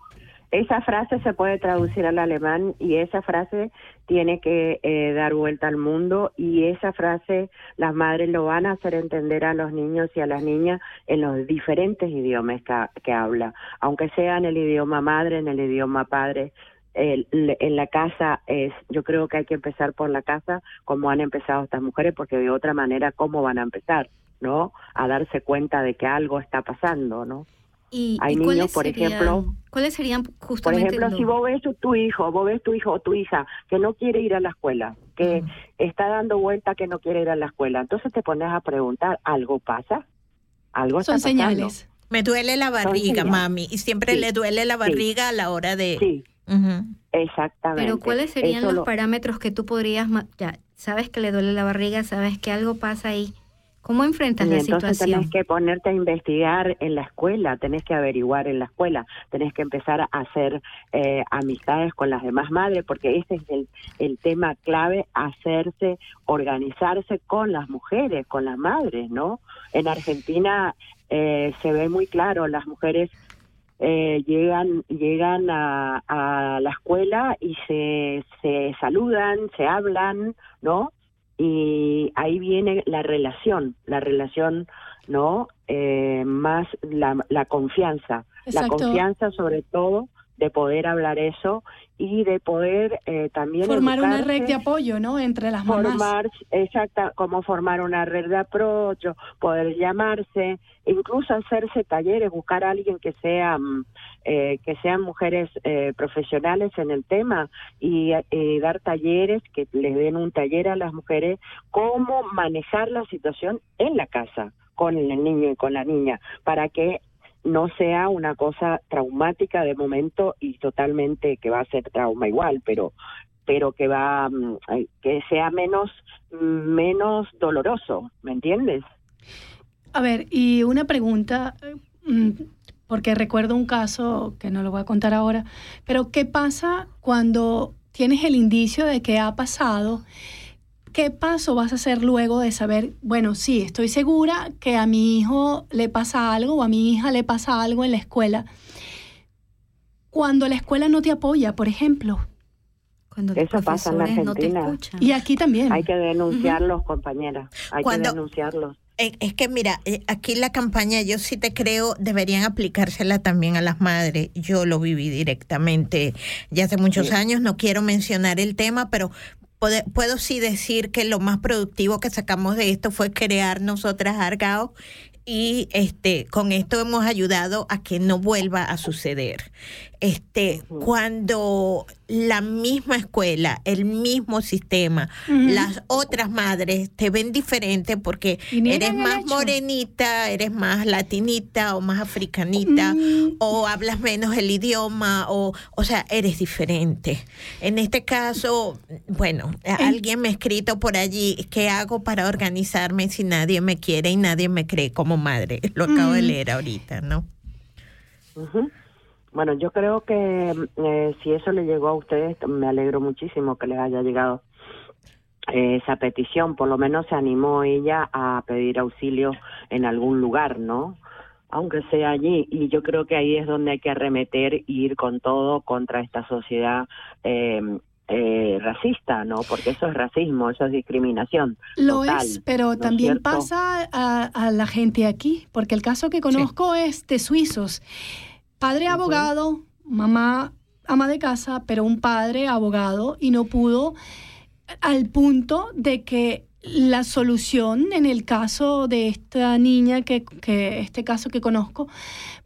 esa frase se puede traducir al alemán y esa frase tiene que eh, dar vuelta al mundo y esa frase las madres lo van a hacer entender a los niños y a las niñas en los diferentes idiomas que, que habla, aunque sea en el idioma madre, en el idioma padre, el, en la casa es, yo creo que hay que empezar por la casa como han empezado estas mujeres, porque de otra manera, ¿cómo van a empezar? ¿No? A darse cuenta de que algo está pasando, ¿no? Y, hay ¿y niños, por serían, ejemplo, ¿cuáles serían por justamente ejemplo, los- si vos ves tu, tu hijo, vos ves tu hijo o tu hija que no quiere ir a la escuela, que está dando vuelta que no quiere ir a la escuela, entonces te pones a preguntar, ¿algo pasa? ¿Algo Son está pasando? señales. Me duele la barriga, mami, y siempre Sí, le duele la sí. barriga a la hora de... Sí, Ujú. exactamente. Pero ¿cuáles serían Eso los lo- parámetros que tú podrías, ma- ya sabes que le duele la barriga, sabes que algo pasa ahí? ¿Cómo enfrentas Y la entonces situación? tenés que ponerte a investigar en la escuela, tenés que averiguar en la escuela, tenés que empezar a hacer eh, amistades con las demás madres, porque ese es el, el tema clave, hacerse, organizarse con las mujeres, con las madres, ¿no? En Argentina eh, se ve muy claro, las mujeres eh, llegan llegan a, a la escuela y se, se saludan, se hablan, ¿no? Y ahí viene la relación, la relación, ¿no? Eh, más la, la confianza, la confianza sobre todo de poder hablar eso y de poder eh, también Formar una red de apoyo, ¿no? Entre las mamás. formar, exacta, como formar una red de apoyo, poder llamarse, incluso hacerse talleres, buscar a alguien que sea mm, eh, que sean mujeres eh, profesionales en el tema y eh, dar talleres que les den un taller a las mujeres cómo manejar la situación en la casa con el niño y con la niña para que no sea una cosa traumática de momento y totalmente que va a ser trauma igual, pero pero que va mm, que sea menos menos doloroso, ¿me entiendes? A ver, y una pregunta, mm, porque recuerdo un caso que no lo voy a contar ahora, pero ¿qué pasa cuando tienes el indicio de que ha pasado? ¿Qué paso vas a hacer luego de saber, bueno, sí, estoy segura que a mi hijo le pasa algo o a mi hija le pasa algo en la escuela? Cuando la escuela no te apoya, por ejemplo. Cuando Eso pasa en la Argentina. Y aquí también. Hay que denunciarlos, compañeras. Hay Cuando- que denunciarlos. Eh, Es que mira, eh, aquí la campaña yo sí te creo deberían aplicársela también a las madres. Yo lo viví directamente ya hace muchos Sí. años, no quiero mencionar el tema, pero puede- puedo sí decir que lo más productivo que sacamos de esto fue crear nosotras Argao y este con esto hemos ayudado a que no vuelva a suceder. Este, cuando la misma escuela, el mismo sistema, las otras madres te ven diferente porque eres más hecho. morenita, eres más latinita o más africanita o hablas menos el idioma o o sea, eres diferente. En este caso, bueno, alguien me ha escrito por allí, ¿qué hago para organizarme si nadie me quiere y nadie me cree como madre? (laughs) Lo acabo de leer ahorita, ¿no? Bueno, yo creo que eh, si eso le llegó a ustedes, me alegro muchísimo que les haya llegado eh, esa petición. Por lo menos se animó ella a pedir auxilio en algún lugar, ¿no? Aunque sea allí. Y yo creo que ahí es donde hay que arremeter y ir con todo contra esta sociedad. eh, eh, racista, ¿no? Porque eso es racismo, eso es discriminación. Lo total, es, pero ¿no es también pasa a, a la gente aquí, porque el caso que conozco es de suizos. Padre abogado, mamá ama de casa, pero un padre abogado y no pudo al punto de que la solución en el caso de esta niña, que, que este caso que conozco,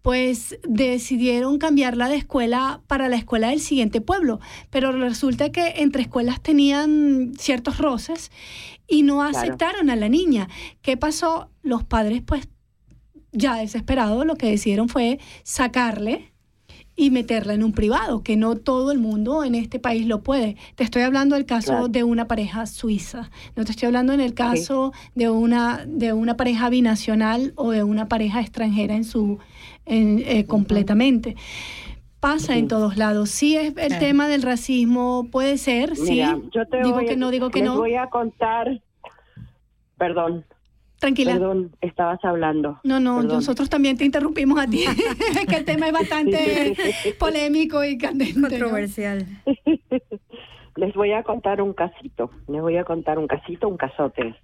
pues decidieron cambiarla de escuela para la escuela del siguiente pueblo. Pero resulta que entre escuelas tenían ciertos roces y no Claro. aceptaron a la niña. ¿Qué pasó? Los padres, pues, ya desesperados, lo que decidieron fue sacarle y meterla en un privado, que no todo el mundo en este país lo puede. Te estoy hablando del caso Claro. de una pareja suiza, no te estoy hablando en el caso de una de una pareja binacional o de una pareja extranjera en su en, eh, completamente. Pasa en todos lados. Sí es el tema del racismo, puede ser, Mira, sí. yo te digo voy- que no, digo que les no. voy a contar, perdón. Tranquila. Perdón, estabas hablando. No, no, Perdón. nosotros también te interrumpimos a ti, (laughs) (laughs) que el tema es bastante polémico y candente. Controversial. (laughs) Les voy a contar un casito. Les voy a contar un casito, un casote.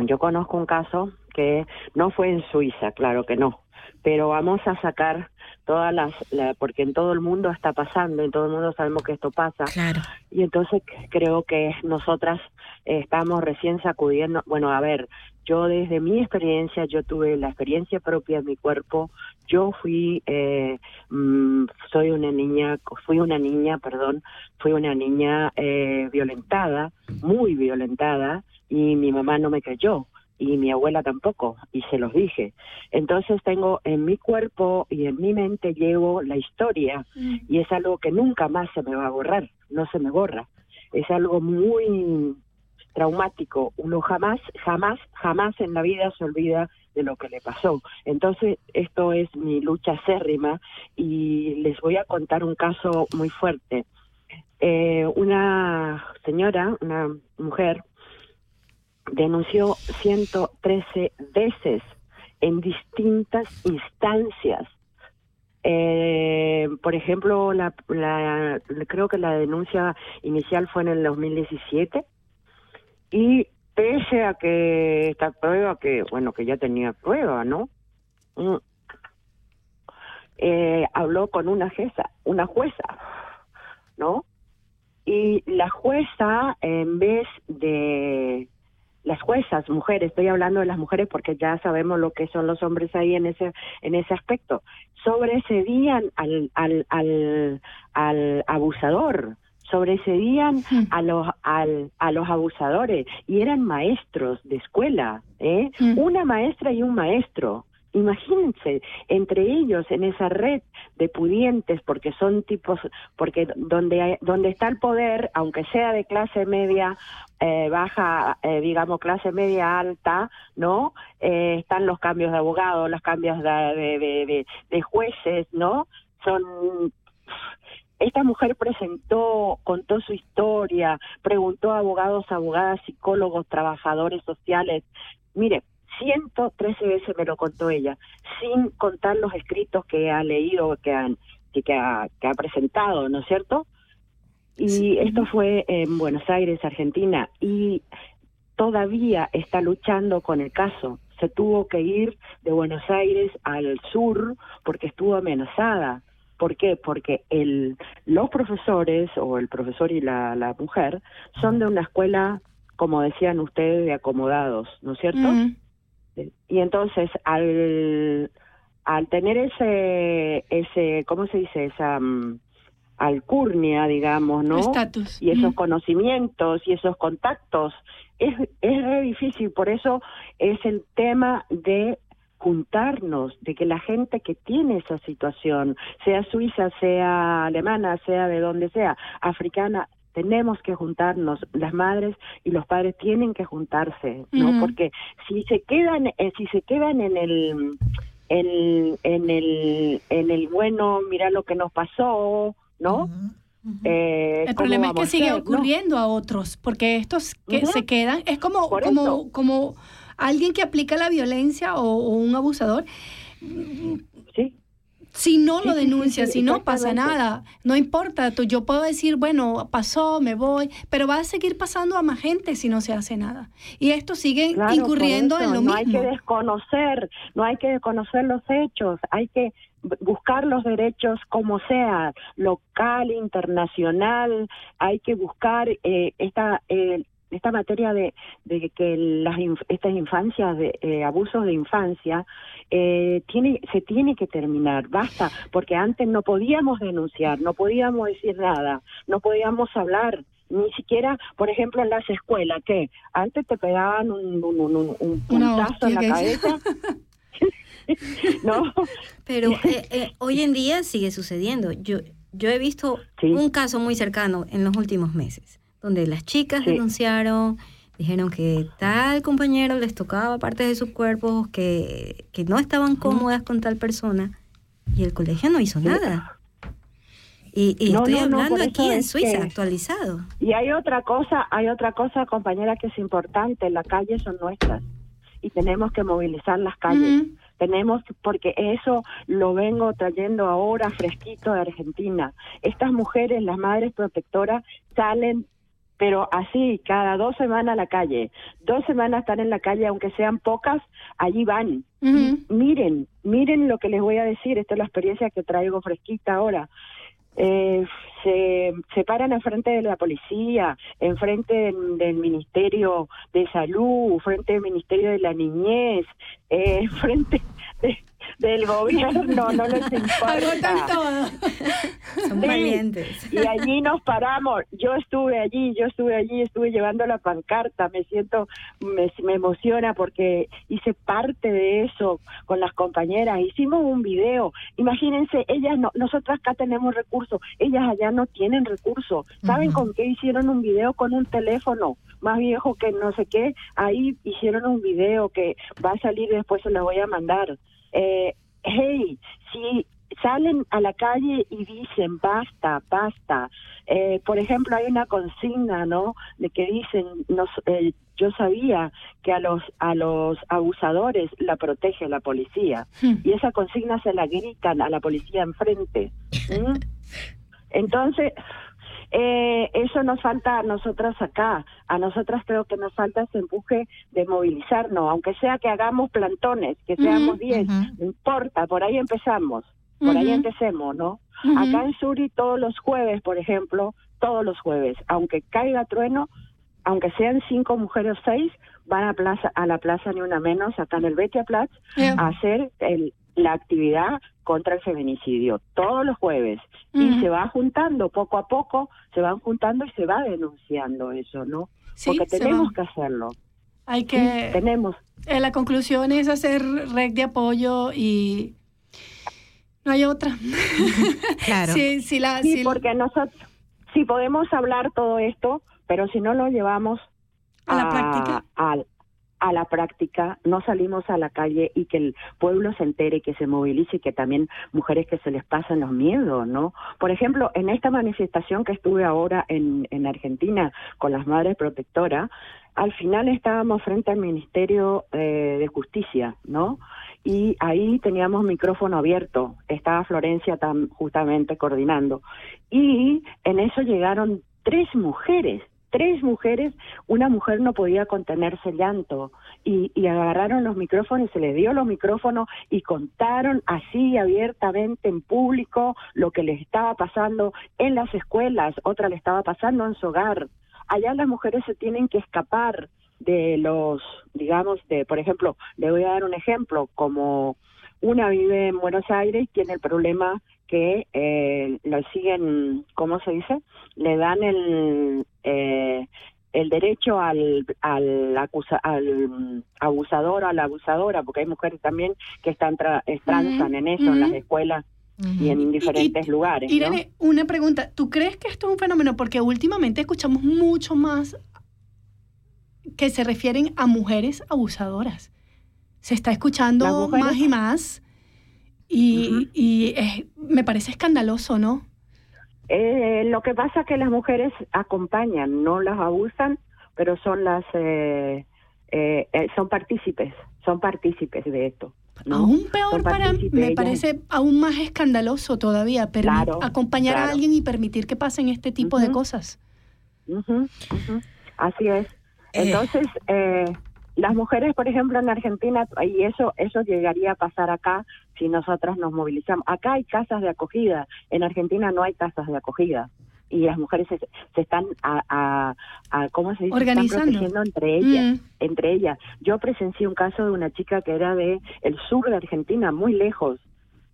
Yo conozco un caso que no fue en Suiza, claro que no, pero vamos a sacar todas las, la- porque en todo el mundo está pasando, en todo el mundo sabemos que esto pasa. Claro. Y entonces creo que nosotras estamos recién sacudiendo, bueno, a ver, yo desde mi experiencia, yo tuve la experiencia propia en mi cuerpo, yo fui, eh, mm, soy una niña, fui una niña, perdón, fui una niña eh, violentada, muy violentada, y mi mamá no me creyó y mi abuela tampoco, y se los dije. Entonces tengo en mi cuerpo y en mi mente llevo la historia y es algo que nunca más se me va a borrar, no se me borra. Es algo muy traumático, uno jamás, jamás, jamás en la vida se olvida de lo que le pasó. Entonces, esto es mi lucha acérrima y les voy a contar un caso muy fuerte. Eh, una señora, una mujer, denunció 113 veces en distintas instancias. Eh, por ejemplo, la, la- creo que la denuncia inicial fue en el 2017 y pese a que esta prueba, que bueno, que ya tenía prueba, ¿no? Mm. Eh, habló con una jueza, una jueza, ¿no? Y la jueza, en vez de las juezas, mujeres, estoy hablando de las mujeres porque ya sabemos lo que son los hombres ahí en ese en ese aspecto, sobresedían al al al, al abusador, sobresedían a los al, a los abusadores y eran maestros de escuela, ¿eh? Una maestra y un maestro. Imagínense, entre ellos en esa red de pudientes, porque son tipos, porque donde, donde está el poder, aunque sea de clase media, eh, baja, eh, digamos, clase media alta, ¿no? Eh, están los cambios de abogados, los cambios de, de- de- de jueces, ¿no? Son. Esta mujer presentó, contó su historia, preguntó a abogados, abogadas, psicólogos, trabajadores sociales. Mire, 113 veces me lo contó ella, sin contar los escritos que ha leído, que, han, que, que, ha, que ha presentado, ¿no es cierto? Y esto fue en Buenos Aires, Argentina, y todavía está luchando con el caso. Se tuvo que ir de Buenos Aires al sur porque estuvo amenazada. ¿Por qué? Porque el, los profesores, o el profesor y la, la mujer, son de una escuela, como decían ustedes, de acomodados, ¿no es cierto? Mm. Y entonces, al, al tener ese, ese, ¿cómo se dice? Esa mm, alcurnia, digamos, ¿no? Estatus. Y esos Mm. conocimientos y esos contactos, es, es re difícil. Por eso es el tema de juntarnos, de que la gente que tiene esa situación, sea suiza, sea alemana, sea de donde sea, africana, tenemos que juntarnos, las madres y los padres tienen que juntarse, ¿no? Porque si se quedan, eh, si se quedan en el, en, en el, en el bueno, mira lo que nos pasó, ¿no? Eh, El ¿cómo problema es que sigue ser, no? ocurriendo a otros, porque estos que se quedan, es como, Por como, eso. como alguien que aplica la violencia o, o un abusador. Si no lo sí, sí, denuncia, sí, si no pasa nada, no importa, tú, yo puedo decir, bueno, pasó, me voy, pero va a seguir pasando a más gente si no se hace nada. Y esto sigue Claro, incurriendo en lo no hay mismo. que desconocer, no hay que desconocer los hechos, hay que buscar los derechos como sea, local, internacional, hay que buscar eh, esta eh, esta materia de, de que las inf- estas infancias de eh, abusos de infancia eh, tiene se tiene que terminar basta porque antes no podíamos denunciar no podíamos decir nada no podíamos hablar ni siquiera por ejemplo en las escuelas que antes te pegaban un, un, puntazo en la cabeza. (laughs) No. Pero eh, eh, hoy en día sigue sucediendo. Yo, yo he visto un caso muy cercano en los últimos meses, donde las chicas Sí. denunciaron, dijeron que tal compañero les tocaba partes de sus cuerpos, que, que no estaban cómodas con tal persona, y el colegio no hizo nada. Y, y No, estoy no, hablando aquí en Suiza, que- actualizado. Y hay otra cosa, hay otra cosa, compañera, que es importante. Las calles son nuestras y tenemos que movilizar las calles. Tenemos que- porque eso lo vengo trayendo ahora fresquito de Argentina. Estas mujeres, las madres protectoras, salen pero así, cada dos semanas a la calle. Dos semanas están en la calle, aunque sean pocas, allí van. Miren, miren lo que les voy a decir, esta es la experiencia que traigo fresquita ahora. Eh, se, se paran enfrente de la policía, enfrente del, del Ministerio de Salud, frente del Ministerio de la Niñez, eh, (laughs) frente de- del gobierno, no les (laughs) importa. Son Sí, valientes. Y allí nos paramos. Yo estuve allí, yo estuve allí, estuve llevando la pancarta. Me siento, me, me emociona porque hice parte de eso con las compañeras. Hicimos un video. Imagínense, ellas no, nosotras acá tenemos recursos, ellas allá no tienen recursos. ¿Saben con qué hicieron un video? Con un teléfono más viejo que no sé qué. Ahí hicieron un video que va a salir después se lo voy a mandar. Eh, hey, si salen a la calle y dicen basta, basta. Eh, por ejemplo, hay una consigna, ¿no? De que dicen, nos, eh, yo sabía que a los a los abusadores la protege la policía y esa consigna se la gritan a la policía enfrente. ¿Mm? (laughs) Entonces, eh, eso nos falta a nosotras acá. A nosotras creo que nos falta ese empuje de movilizarnos, aunque sea que hagamos plantones, que seamos Ujú, 10, no importa, por ahí empezamos, por ahí empecemos, ¿no? Acá en Suri todos los jueves, por ejemplo, todos los jueves, aunque caiga trueno, aunque sean cinco mujeres o seis, van a plaza a la plaza ni una menos acá en el Betia Platz Yeah. a hacer el- la actividad contra el feminicidio todos los jueves y Ujú. se va juntando poco a poco, se van juntando y se va denunciando eso, ¿no? Sí, Porque tenemos que hacerlo. Hay Sí, que... tenemos. Eh, la conclusión es hacer red de apoyo y no hay otra. (laughs) Claro. Sí, sí, la, Sí, sí, porque nosotros sí podemos hablar todo esto, pero si no lo llevamos A la práctica. al- a la práctica, no salimos a la calle y que el pueblo se entere, que se movilice y que también mujeres que se les pasan los miedos, ¿no? Por ejemplo, en esta manifestación que estuve ahora en, en Argentina con las madres protectoras, al final estábamos frente al Ministerio eh, de Justicia, ¿no? Y ahí teníamos micrófono abierto, estaba Florencia tam, justamente coordinando. Y en eso llegaron tres mujeres, tres mujeres, una mujer no podía contenerse el llanto y, y, agarraron los micrófonos, se les dio los micrófonos y contaron así abiertamente en público lo que les estaba pasando en las escuelas, otra le estaba pasando en su hogar. Allá las mujeres se tienen que escapar de los, digamos, de, por ejemplo, le voy a dar un ejemplo, como una vive en Buenos Aires y tiene el problema que eh, lo siguen, ¿cómo se dice? Le dan el eh, el derecho al al, acusa, al abusador o a la abusadora, porque hay mujeres también que están tra transan en eso, en las escuelas y en diferentes Y- lugares. Irene, una pregunta. ¿Tú crees que esto es un fenómeno? Porque últimamente escuchamos mucho más que se refieren a mujeres abusadoras. Se está escuchando mujeres- más y más y, y es- me parece escandaloso, ¿no? Eh, lo que pasa es que las mujeres acompañan, no las abusan, pero son las eh, eh, eh, son partícipes, son partícipes de esto. ¿no? Aún peor para me ellas. parece aún más escandaloso todavía Claro, acompañar a alguien y permitir que pasen este tipo de cosas. Así es. Eh. Entonces, eh, las mujeres, por ejemplo, en Argentina, y eso eso llegaría a pasar acá si nosotras nos movilizamos. Acá hay casas de acogida, en Argentina no hay casas de acogida. Y las mujeres se, se están a, a, a- ¿cómo se dice? Están Organizando. protegiendo entre ellas, Mm. entre ellas. Yo presencié un caso de una chica que era de el sur de Argentina, muy lejos,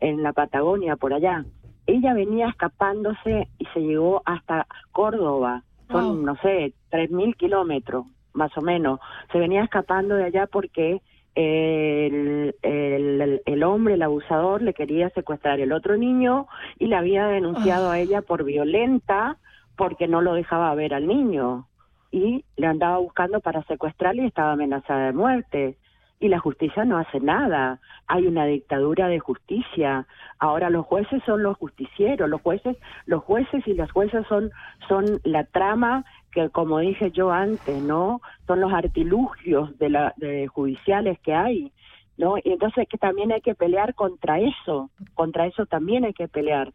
en la Patagonia, por allá. Ella venía escapándose y se llegó hasta Córdoba. Son, Wow. no sé, tres mil kilómetros, más o menos. Se venía escapando de allá porque el, el, hombre, el abusador, le quería secuestrar el otro niño y le había denunciado a ella por violenta porque no lo dejaba ver al niño. Y le andaba buscando para secuestrarle y estaba amenazada de muerte. Y la justicia no hace nada. Hay una dictadura de justicia. Ahora los jueces son los justicieros, los jueces, los jueces y las jueces son, son la trama que como dije yo antes, ¿no? Son los artilugios de la de judiciales que hay, ¿no? Y entonces que también hay que pelear contra eso, contra eso también hay que pelear.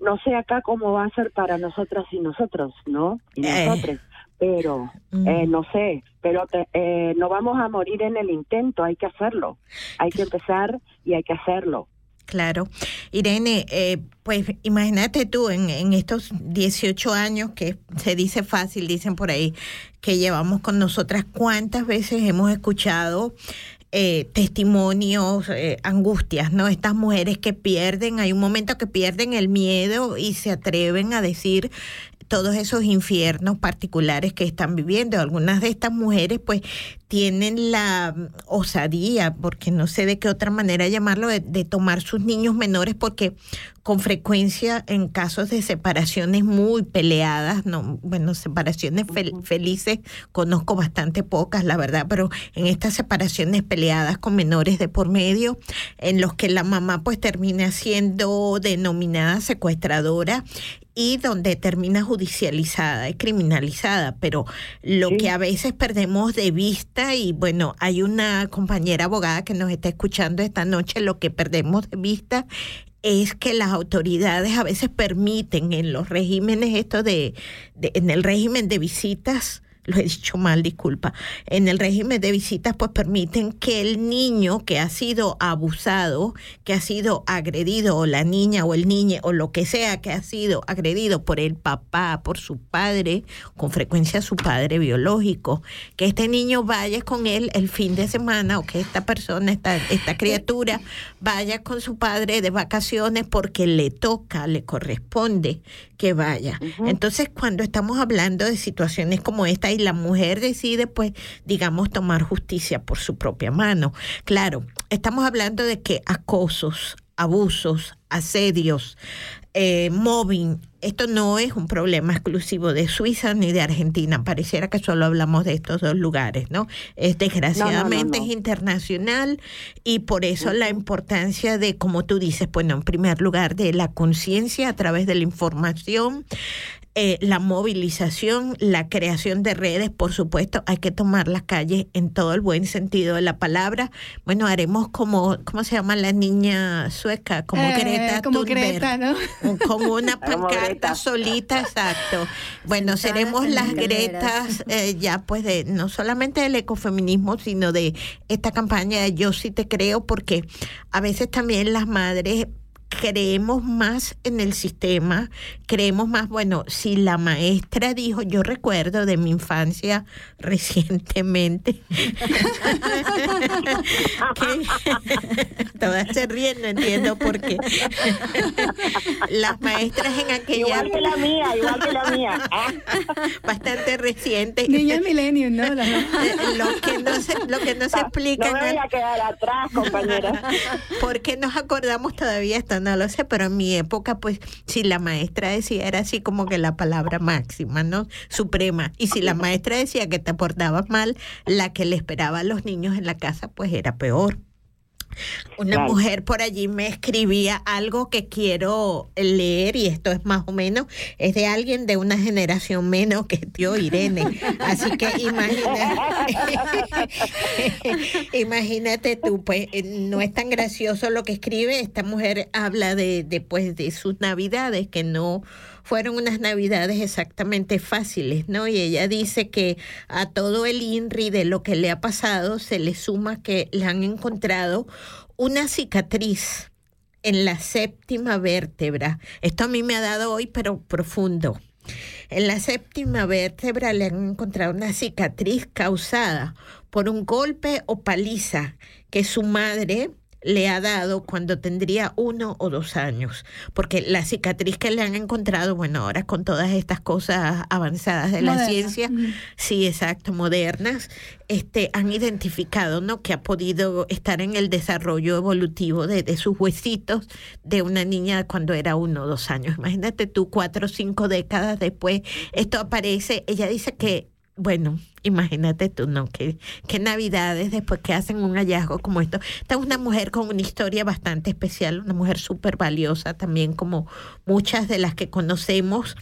No sé acá cómo va a ser para nosotras y nosotros, ¿no? Y Eh. nosotros, pero eh, no sé, pero te- eh, no vamos a morir en el intento, hay que hacerlo, hay que empezar y hay que hacerlo. Claro. Irene, eh, pues imagínate tú en, estos 18 años que se dice fácil, dicen por ahí, que llevamos con nosotras, cuántas veces hemos escuchado eh, testimonios, eh, angustias, ¿no? Estas mujeres que pierden, hay un momento que pierden el miedo y se atreven a decir todos esos infiernos particulares que están viviendo. Algunas de estas mujeres pues tienen la mm, osadía, porque no sé de qué otra manera llamarlo, de, de tomar sus niños menores porque con frecuencia en casos de separaciones muy peleadas, no, bueno, separaciones fel- felices conozco bastante pocas, la verdad, pero en estas separaciones peleadas con menores de por medio, en los que la mamá pues termina siendo denominada secuestradora y donde termina judicializada y criminalizada, pero lo que a veces perdemos de vista y bueno, hay una compañera abogada que nos está escuchando esta noche, lo que perdemos de vista es que las autoridades a veces permiten en los regímenes esto de, de- en el régimen de visitas lo he dicho mal, disculpa, en el régimen de visitas pues permiten que el niño que ha sido abusado, que ha sido agredido, o la niña o el niño o lo que sea que ha sido agredido por el papá, por su padre, con frecuencia su padre biológico, que este niño vaya con él el fin de semana o que esta persona, esta, esta criatura vaya con su padre de vacaciones porque le toca, le corresponde que vaya. Entonces, cuando estamos hablando de situaciones como esta y la mujer decide, pues, digamos, tomar justicia por su propia mano. Claro, estamos hablando de que acosos, abusos, asedios, eh, mobbing. Esto no es un problema exclusivo de Suiza ni de Argentina. Pareciera que solo hablamos de estos dos lugares, ¿no? Es desgraciadamente no, no. es internacional y por eso la importancia de, como tú dices, bueno, en primer lugar, de la conciencia a través de la información, eh, la movilización, la creación de redes, por supuesto, hay que tomar las calles en todo el buen sentido de la palabra. Bueno, haremos como, ¿cómo se llama la niña sueca? Como Eh, Greta como Thunberg. Greta, ¿no? Con una (laughs) Como pancarta solita, exacto. Bueno, Sentadas seremos las. Gretas eh, ya pues de no solamente del ecofeminismo, sino de esta campaña de Yo sí te creo, porque a veces también las madres creemos más en el sistema, creemos más, bueno, si la maestra dijo, yo recuerdo de mi infancia (laughs) recientemente, (laughs) que (laughs) todas se ríen, no entiendo por qué. Las maestras en aquella Igual que la mía, igual que la mía. Bastante reciente. Niña millennium, ¿no? La- lo que no se, lo que no se explica No me voy a quedar atrás, compañera. ¿Por qué nos acordamos todavía No lo sé, pero en mi época, pues, si la maestra decía, era así como que la palabra máxima, ¿no? Suprema. Y si la maestra decía que te portabas mal, la que le esperaba a los niños en la casa, pues era peor. Una Claro. mujer por allí me escribía algo que quiero leer y esto es más o menos, es de alguien de una generación menos que tío Irene. Así que imagínate, (laughs) imagínate tú, pues no es tan gracioso lo que escribe. Esta mujer habla de, de, pues, de sus navidades que no fueron unas navidades exactamente fáciles, ¿no? Y ella dice que a todo el INRI de lo que le ha pasado se le suma que le han encontrado una cicatriz en la séptima vértebra. Esto a mí me ha dado hoy, pero profundo. En la séptima vértebra le han encontrado una cicatriz causada por un golpe o paliza que su madre le ha dado cuando tendría uno o dos años, porque la cicatriz que le han encontrado, bueno, ahora con todas estas cosas avanzadas de la ciencia, sí, exacto, modernas, este, han identificado, ¿no? Que ha podido estar en el desarrollo evolutivo de, de sus huesitos de una niña cuando era uno o dos años. Imagínate tú, cuatro o cinco décadas después, esto aparece. Ella dice que, bueno, imagínate tú, ¿no? Que, que navidades después que hacen un hallazgo como esto. Esta es una mujer con una historia bastante especial, una mujer súper valiosa también como muchas de las que conocemos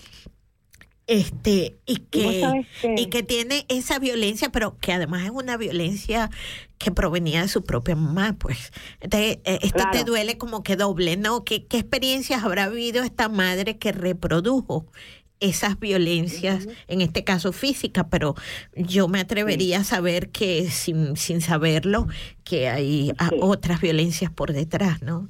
este y que y que tiene esa violencia pero que además es una violencia que provenía de su propia mamá pues Entonces, eh, esto te Claro. duele como que doble no ¿Qué, qué experiencias habrá vivido esta madre que reprodujo esas violencias en este caso física pero yo me atrevería a saber que sin, sin saberlo que hay ah, otras violencias por detrás no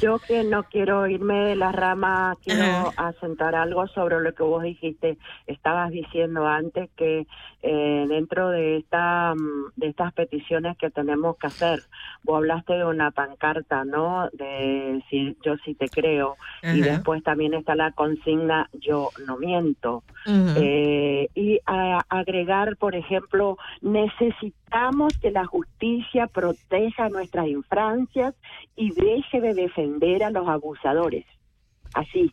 Yo que no quiero irme de la rama, quiero asentar algo sobre lo que vos dijiste. Estabas diciendo antes que eh, dentro de esta mm, de estas peticiones que tenemos que hacer, vos hablaste de una pancarta, ¿no? De si yo sí te creo y después también está la consigna yo no miento. Eh, y a- agregar, por ejemplo, necesitamos que la justicia proteja nuestras infancias y deje de defender a los abusadores. Así.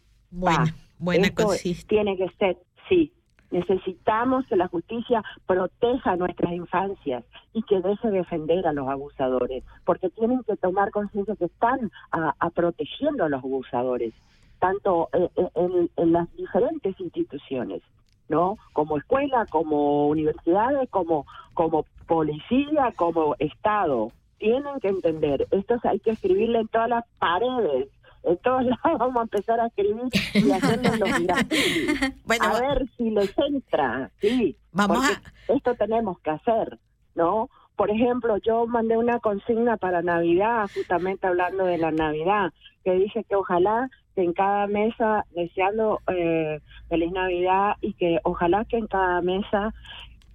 buena Esto consistencia tiene que ser, sí. Necesitamos que la justicia proteja nuestras infancias y que deje de defender a los abusadores, porque tienen que tomar conciencia que están a- a protegiendo a los abusadores, tanto eh, eh, en, en las diferentes instituciones, ¿no? Como escuela, como universidades, como como policía, como Estado. Tienen que entender, esto hay que escribirle en todas las paredes, en todos (laughs) lados vamos a empezar a escribir y hacernos los (laughs) grafitis. Bueno, a ver si les entra, sí. Vamos porque esto tenemos que hacer, ¿no? Por ejemplo, yo mandé una consigna para Navidad, justamente hablando de la Navidad, que dije que ojalá que en cada mesa, deseando eh, feliz Navidad y que ojalá que en cada mesa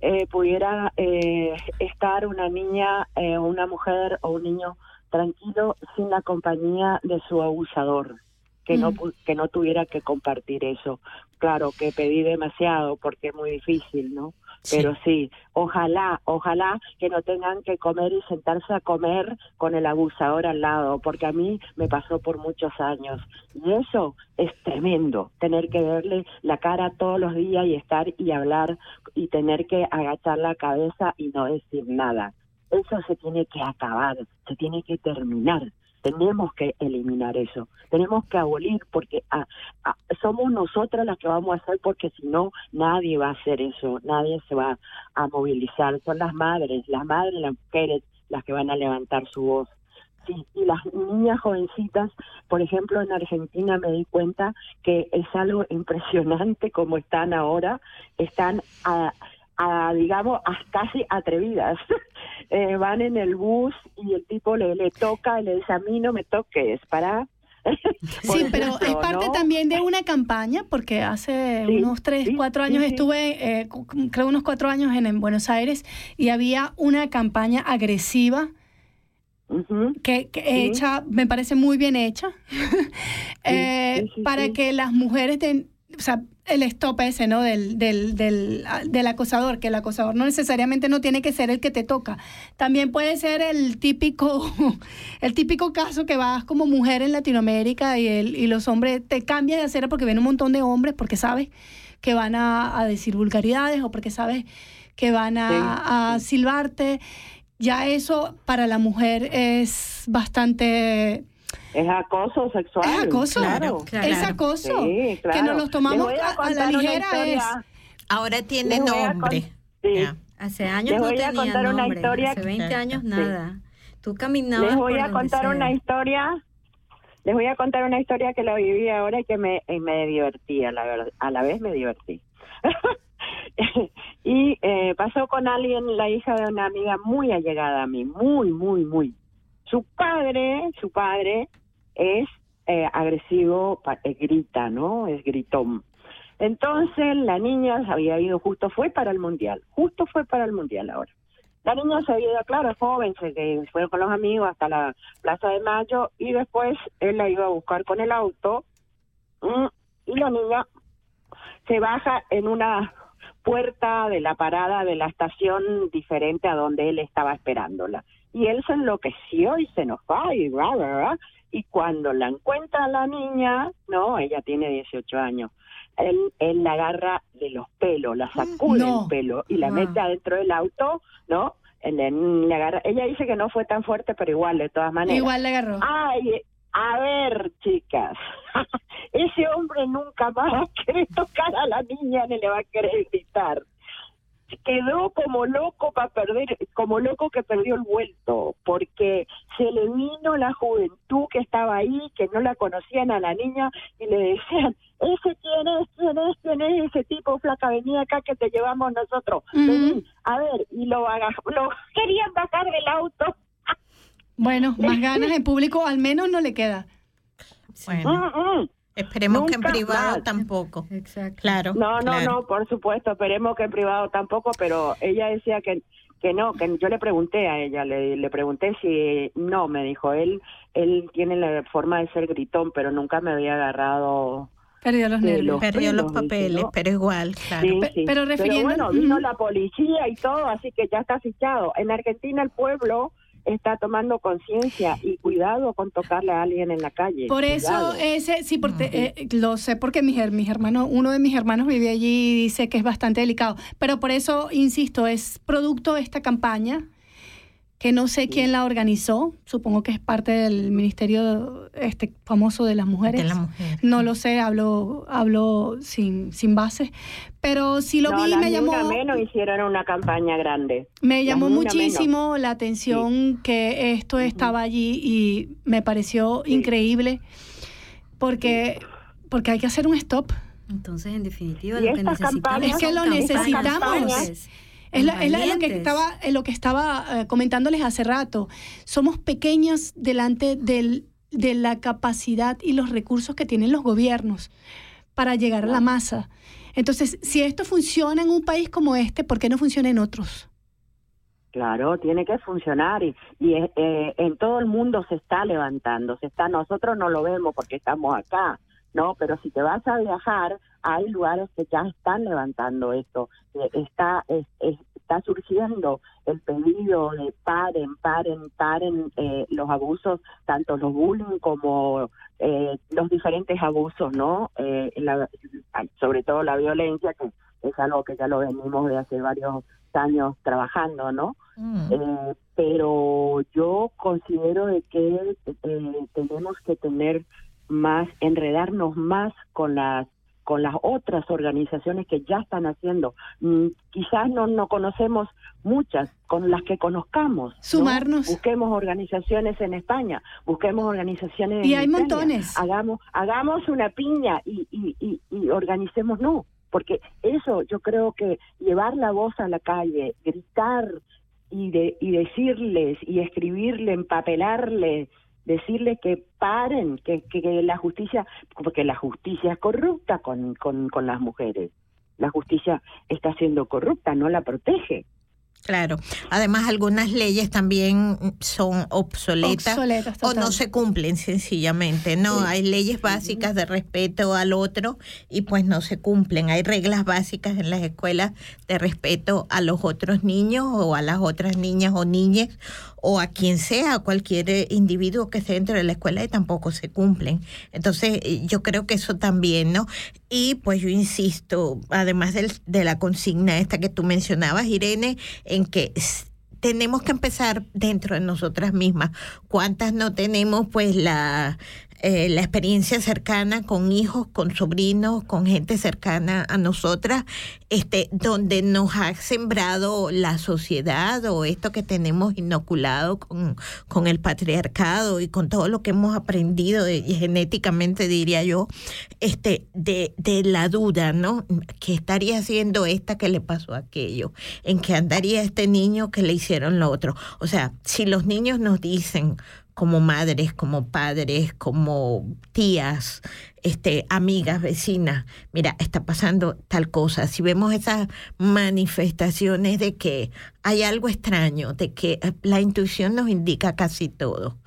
eh, pudiera eh, estar una niña, eh, una mujer o un niño tranquilo sin la compañía de su abusador, que no Mm. que no tuviera que compartir eso. Claro que pedí demasiado porque es muy difícil, ¿no? Pero sí, ojalá, ojalá que no tengan que comer y sentarse a comer con el abusador al lado, porque a mí me pasó por muchos años. Y eso es tremendo, tener que verle la cara todos los días y estar y hablar y tener que agachar la cabeza y no decir nada. Eso se tiene que acabar, se tiene que terminar. Tenemos que eliminar eso, tenemos que abolir porque ah, ah, somos nosotras las que vamos a hacer porque si no nadie va a hacer eso, nadie se va a movilizar, son las madres, las madres, las mujeres las que van a levantar su voz. Y las niñas jovencitas, por ejemplo, en Argentina me di cuenta que es algo impresionante como están ahora, están a, a, digamos, a casi atrevidas. (laughs) Eh, van en el bus y el tipo le, le toca le dice, a mí no me toques, para. (laughs) Sí, pero es parte también de una campaña, porque hace unos tres, cuatro años estuve, eh, creo unos cuatro años en, en Buenos Aires, y había una campaña agresiva que, que Sí. hecha, me parece muy bien hecha, (laughs) eh, sí, sí, para sí. que las mujeres o sea, el stop ese, ¿no? Del, del, del, ah, del acosador, que el acosador no necesariamente no tiene que ser el que te toca. También puede ser el típico, (laughs) el típico caso que vas como mujer en Latinoamérica y, el, y los hombres te cambian de acera porque ven un montón de hombres porque sabes que van a, a decir vulgaridades o porque sabes que van a, a silbarte. Ya eso para la mujer es bastante... Es acoso sexual. Es acoso, claro. es acoso. Sí, claro. Que nos los tomamos a, a la ligera es... Ahora tiene a nombre. Hace años Les no voy a tenía contar una nombre, historia hace que- 20 años Sí. nada. Tú caminabas Les voy por a contar sea. una historia. Les voy a contar una historia que la viví ahora y que me, y me divertía, la verdad. A la vez me divertí. (laughs) y eh, pasó con alguien, la hija de una amiga muy allegada a mí, muy, muy, muy. Su padre, su padre es eh, agresivo, eh, grita, ¿no? Es gritón. Entonces la niña se había ido justo, fue para el mundial, justo fue para el mundial ahora. La niña se había ido, claro, joven, se, se fue con los amigos hasta la Plaza de Mayo y después él la iba a buscar con el auto mm, y la niña se baja en una puerta de la parada de la estación diferente a donde él estaba esperándola. Y él se enloqueció y se enojó y bla, bla, bla. Y cuando la encuentra la niña, no, ella tiene 18 años, él, él la agarra de los pelos, la sacude No. el pelo y la Ah. mete adentro del auto, ¿no? Él le agarra- ella dice que no fue tan fuerte, pero igual, de todas maneras. Igual le agarró. Ay, a ver, chicas, (laughs) ese hombre nunca más (laughs) va a querer tocar a la niña ni le va a querer gritar. Quedó como loco para perder, como loco que perdió el vuelto, porque se le vino la juventud que estaba ahí, que no la conocían a la niña y le decían, ese quién es, quién es, quién es ese tipo flaca, vení acá que te llevamos nosotros, vení, a ver, y lo, lo querían bajar del auto. Bueno, (laughs) más ganas en público al menos no le queda. Bueno, Mm, esperemos que en Nunca privado más. tampoco. Exacto. Claro. No, no, claro. no, por supuesto, esperemos que en privado tampoco, pero ella decía que que no, que yo le pregunté a ella, le, le pregunté si no, me dijo, él él tiene la forma de ser gritón, pero nunca me había agarrado Perdió los nervios. Perdió los pelos, dice, papeles, ¿no? pero igual, claro. Sí, sí. pero refiriendo- bueno, vino la policía y todo, así que ya está fichado. En Argentina el pueblo está tomando conciencia y cuidado con tocarle a alguien en la calle. Por eso ese, sí, porque eh, lo sé porque mis, her- mis hermanos, uno de mis hermanos vive allí y dice que es bastante delicado. Pero por eso, insisto, es producto de esta campaña que no sé quién la organizó. Supongo que es parte del ministerio este famoso de las mujeres. De la mujer. No lo sé, hablo, hablo sin, sin base. Pero sí lo no, vi, las me llamó. Menos hicieron una campaña grande. Me llamó muchísimo la atención que esto estaba allí y me pareció increíble porque, porque hay que hacer un stop. Entonces, en definitiva, Y lo que necesitamos Es que lo necesitamos. campañas Es, la- es la- lo que estaba, eh, lo que estaba eh, comentándoles hace rato. Somos pequeñas delante del- de la capacidad y los recursos que tienen los gobiernos para llegar a la masa. Entonces, si esto funciona en un país como este, ¿por qué no funciona en otros? Claro, tiene que funcionar y, y eh, en todo el mundo se está levantando, se está, nosotros no lo vemos porque estamos acá, ¿no? Pero si te vas a viajar, hay lugares que ya están levantando esto. Está, es- es- está surgiendo el pedido de paren, paren, paren eh, los abusos, tanto los bullying como eh, los diferentes abusos, ¿no? Eh, la- sobre todo la violencia, que es algo que ya lo venimos de hace varios años trabajando, ¿no? Eh, pero yo considero de que eh, tenemos que tener más, enredarnos más con las con las otras organizaciones que ya están haciendo. Mm, quizás no, no conocemos muchas, con las que conozcamos. ¿no? Sumarnos. Busquemos organizaciones en España, busquemos organizaciones Y en hay Italia. montones. Hagamos, hagamos una piña y, y, y, y no. Porque eso yo creo que llevar la voz a la calle, gritar y, de, y decirles y escribirle, empapelarle, decirle que paren, que, que, que la justicia, porque la justicia es corrupta con, con, con las mujeres. La justicia está siendo corrupta, no la protege. Claro. Además, algunas leyes también son obsoletas, Obsoletas, o no se cumplen sencillamente. No, hay leyes básicas de respeto al otro y pues no se cumplen. Hay reglas básicas en las escuelas de respeto a los otros niños o a las otras niñas o niñas o a quien sea, a cualquier eh, individuo que esté dentro de la escuela y tampoco se cumplen. Entonces, eh, yo creo que eso también, ¿no? Y pues yo insisto, además del- de la consigna esta que tú mencionabas, Irene, en que tenemos que empezar dentro de nosotras mismas. ¿Cuántas no tenemos pues la, eh, la experiencia cercana con hijos, con sobrinos, con gente cercana a nosotras, este, donde nos ha sembrado la sociedad o esto que tenemos inoculado con, con el patriarcado y con todo lo que hemos aprendido genéticamente, diría yo, este, de, de la duda, ¿no? ¿Qué estaría haciendo esta que le pasó aquello? ¿En qué andaría este niño que le hicieron lo otro? O sea, si los niños nos dicen como madres, como padres, como tías, este, amigas, vecinas, mira, está pasando tal cosa. Si vemos esas manifestaciones de que hay algo extraño, de que eh, la intuición nos indica casi todo.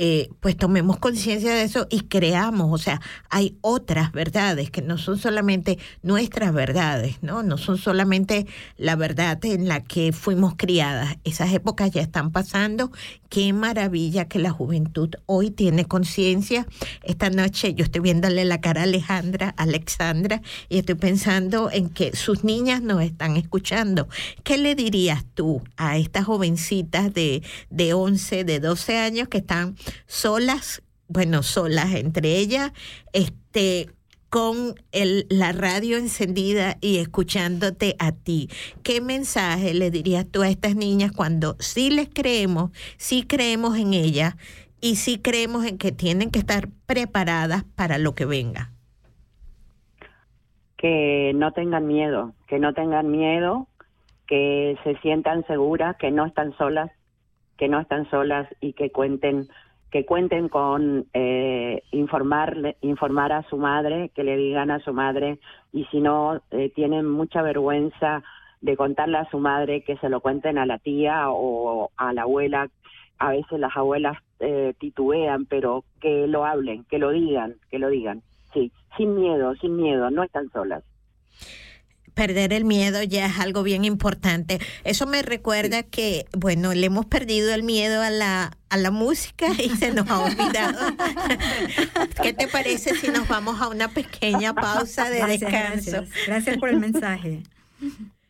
Eh, pues tomemos conciencia de eso y creamos, o sea, hay otras verdades que no son solamente nuestras verdades, ¿no? No son solamente la verdad en la que fuimos criadas. Esas épocas ya están pasando. Qué maravilla que la juventud hoy tiene conciencia. Esta noche yo estoy viéndole la cara a Alejandra, Alexandra, y estoy pensando en que sus niñas nos están escuchando. ¿Qué le dirías tú a estas jovencitas de, de 11, de 12 años que están solas, bueno, solas entre ellas, este con el, la radio encendida y escuchándote a ti. ¿Qué mensaje le dirías tú a estas niñas cuando sí les creemos, sí creemos en ellas y sí creemos en que tienen que estar preparadas para lo que venga? que no tengan miedo, que no tengan miedo, que se sientan seguras, que no están solas, que no están solas y que cuenten que cuenten con eh, informarle, informar a su madre, que le digan a su madre y si no eh, tienen mucha vergüenza de contarle a su madre que se lo cuenten a la tía o a la abuela. A veces las abuelas eh, titubean, pero que lo hablen, que lo digan, que lo digan. Sí, sin miedo, sin miedo, no están solas. Perder el miedo ya es algo bien importante. Eso me recuerda que, bueno, le hemos perdido el miedo a la, a la música y se nos ha olvidado. (laughs) ¿Qué te parece si nos vamos a una pequeña pausa de Gracias, descanso? gracias. Gracias por el mensaje.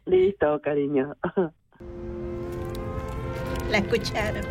Listo, cariño. La escucharon.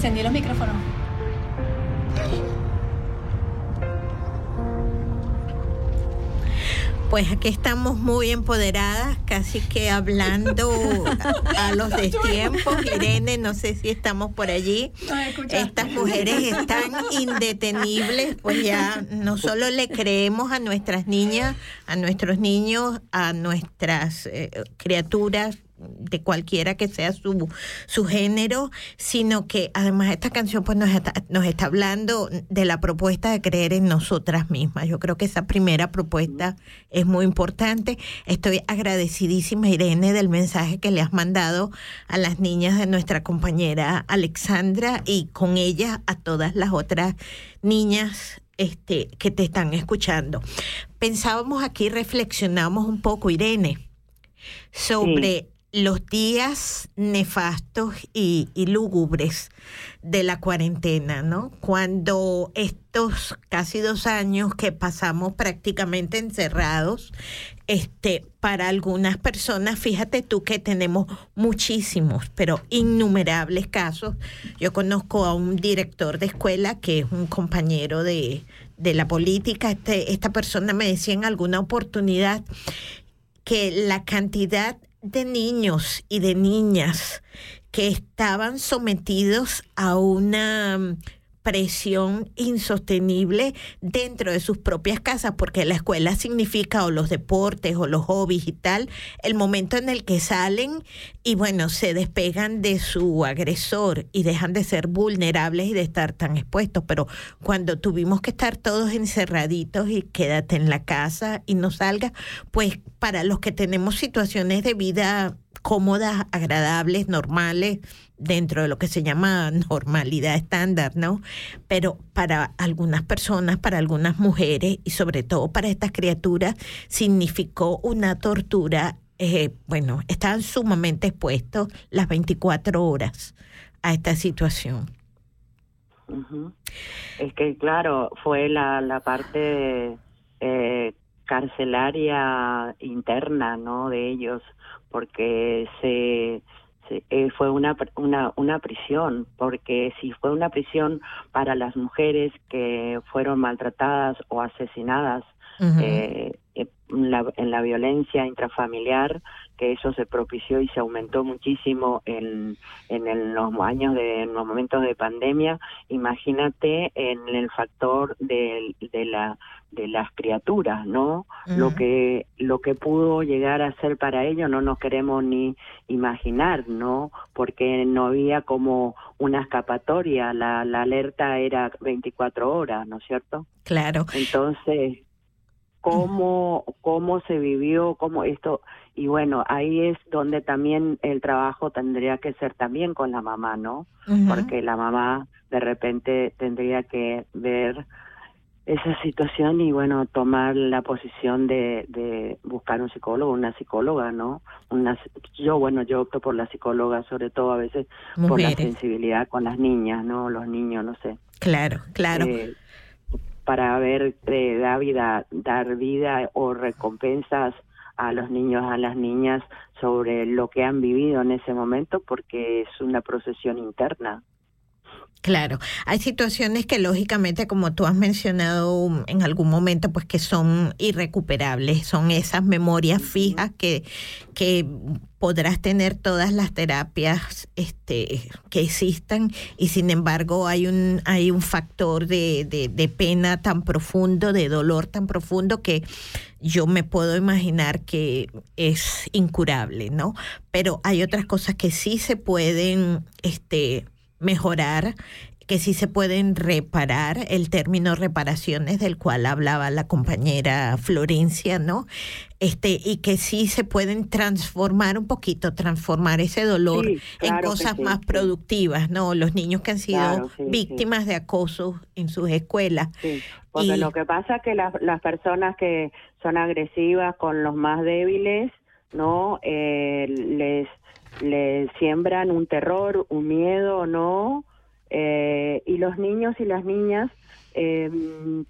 Encendí los micrófonos. Pues aquí estamos muy empoderadas, casi que hablando a, a los destiempos. Irene, no sé si estamos por allí. Estas mujeres están indetenibles, pues ya no solo le creemos a nuestras niñas, a nuestros niños, a nuestras eh, criaturas de cualquiera que sea su, su género, sino que además esta canción pues nos está, nos está hablando de la propuesta de creer en nosotras mismas. Yo creo que esa primera propuesta es muy importante. Estoy agradecidísima, Irene, del mensaje que le has mandado a las niñas de nuestra compañera Alexandra y con ella a todas las otras niñas este, que te están escuchando. Pensábamos aquí, reflexionamos un poco, Irene, sobre los días nefastos y, lúgubres de la cuarentena, ¿no? Cuando estos casi dos años que pasamos prácticamente encerrados, este, para algunas personas, fíjate tú que tenemos muchísimos, pero innumerables casos. Yo conozco a un director de escuela que es un compañero de, de la política. Este, esta persona me decía en alguna oportunidad que la cantidad de niños y de niñas que estaban sometidos a una mm, presión insostenible dentro de sus propias casas, porque la escuela significa o los deportes o los hobbies y tal, el momento en el que salen y bueno, se despegan de su agresor y dejan de ser vulnerables y de estar tan expuestos, pero cuando tuvimos que estar todos encerraditos y quédate en la casa y no salgas, pues para los que tenemos situaciones de vida cómodas, agradables, normales, dentro de lo que se llama (laughs) normalidad estándar, ¿no? Pero para algunas personas, para algunas mujeres y sobre todo para estas criaturas, significó una tortura. eh, bueno, estaban sumamente expuestos las 24 horas a esta situación. Es que, claro, fue la, la parte eh, carcelaria interna, ¿no? De ellos, porque se, se- eh, fue una, una, una prisión, porque si fue una prisión para las mujeres que fueron maltratadas o asesinadas eh, eh, la, en la violencia intrafamiliar, que eso se propició y se aumentó muchísimo en, en el- los años de en los momentos de pandemia. Imagínate en el factor del- de, la de las criaturas, ¿no? Lo que lo que pudo llegar a ser para ellos no nos queremos ni imaginar, ¿no? Porque no había como una escapatoria, la, la alerta era 24 horas, ¿no es cierto? Claro. Entonces, cómo, cómo se vivió, cómo esto, y bueno, ahí es donde también el trabajo tendría que ser también con la mamá, ¿no? Porque la mamá de repente tendría que ver esa situación y bueno, tomar la posición de, de buscar un psicólogo, una psicóloga, ¿no? Una, yo, bueno, yo opto por la psicóloga, sobre todo a veces por la sensibilidad con las niñas, ¿no? Los niños, no sé Claro, claro. eh, para ver eh, vida, dar vida o recompensas a los niños, a las niñas sobre lo que han vivido en ese momento, porque es una procesión interna. Claro, hay situaciones que lógicamente, como tú has mencionado um, en algún momento, pues que son irrecuperables, son esas memorias fijas que, que podrás tener todas las terapias este, que existan y sin embargo hay un, hay un factor de, de, de pena tan profundo, de dolor tan profundo que yo me puedo imaginar que es incurable, ¿no? Pero hay otras cosas que sí se pueden, este, mejorar, que sí se pueden reparar, el término reparaciones del cual hablaba la compañera Florencia, ¿no? Este, y que sí se pueden transformar un poquito, transformar ese dolor Sí, en claro cosas sí, más sí. productivas, ¿no? Los niños que han sido Claro, víctimas de acoso en sus escuelas. Sí, porque Y- lo que pasa es que las, las personas que son agresivas con los más débiles, ¿no? Eh, les, les siembran un terror, un miedo, ¿no? Eh, y los niños y las niñas eh,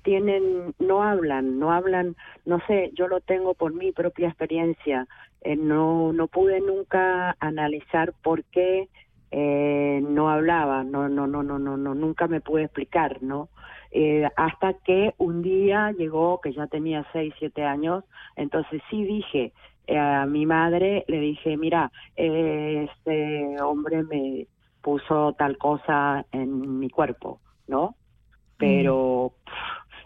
tienen, no hablan, no hablan, no sé, yo lo tengo por mi propia experiencia, eh, no, no pude nunca analizar por qué eh, no hablaba, no, no, no, no, no, no, nunca me pude explicar, ¿no? Eh, hasta que un día llegó, que ya tenía seis, siete años, entonces sí dije a mi madre, le dije, mira, eh, este hombre me puso tal cosa en mi cuerpo, ¿no? Pero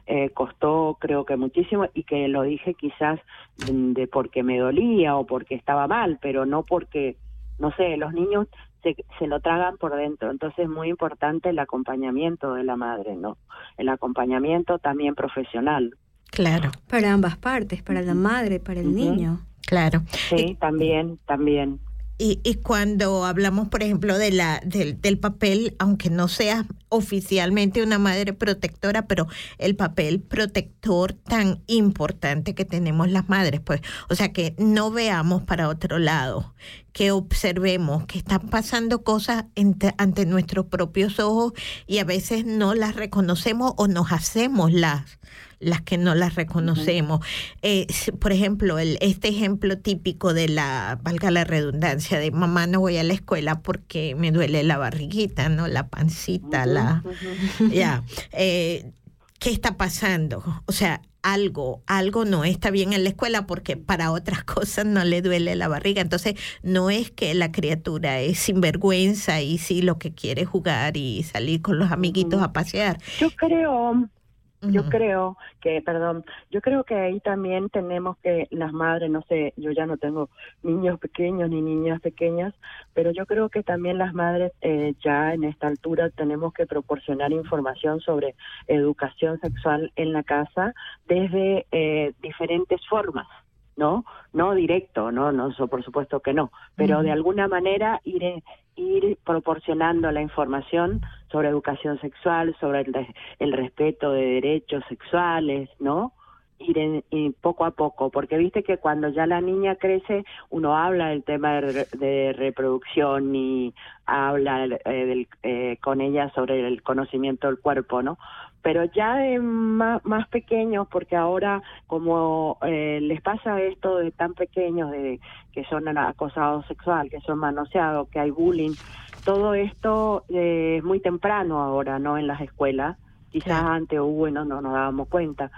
eh, costó creo que muchísimo y que lo dije quizás de, porque me dolía o porque estaba mal, pero no porque, no sé, los niños se, se lo tragan por dentro. Entonces es muy importante el acompañamiento de la madre, ¿no? El acompañamiento también profesional. Claro, Para ambas partes, para la madre, para el niño. Claro. Sí, también, también. Y, y cuando hablamos, por ejemplo, de la, del, del papel, aunque no seas oficialmente una madre protectora, pero el papel protector tan importante que tenemos las madres, pues, o sea, que no veamos para otro lado, que observemos que están pasando cosas ante, ante nuestros propios ojos y a veces no las reconocemos o nos hacemos las las que no las reconocemos. Eh, por ejemplo, el, este ejemplo típico de la, valga la redundancia, de mamá no voy a la escuela porque me duele la barriguita, ¿no? La pancita, la... (laughs) Ya. Eh, ¿Qué está pasando? O sea, algo, algo no está bien en la escuela porque para otras (laughs) cosas no le duele la barriga. Entonces, no es que la criatura es sinvergüenza y sí lo que quiere es jugar y salir con los amiguitos a pasear. Yo creo, yo creo que, perdón, yo creo que ahí también tenemos que las madres, no sé, yo ya no tengo niños pequeños ni niñas pequeñas, pero yo creo que también las madres eh, ya en esta altura tenemos que proporcionar información sobre educación sexual en la casa desde eh, diferentes formas. ¿No? no directo, no, no, eso por supuesto que no, pero de alguna manera ir, ir proporcionando la información sobre educación sexual, sobre el, el respeto de derechos sexuales, ¿no? Ir en- y poco a poco, porque viste que cuando ya la niña crece, uno habla del tema de, de reproducción y habla eh, del- eh, con ella sobre el conocimiento del cuerpo, ¿no? Pero ya de más, más pequeños, porque ahora como eh, les pasa esto de tan pequeños, de que son acosados sexual, que son manoseados, que hay bullying, todo esto eh, es muy temprano ahora, ¿no? En las escuelas. Quizás antes hubo y no, no nos dábamos cuenta.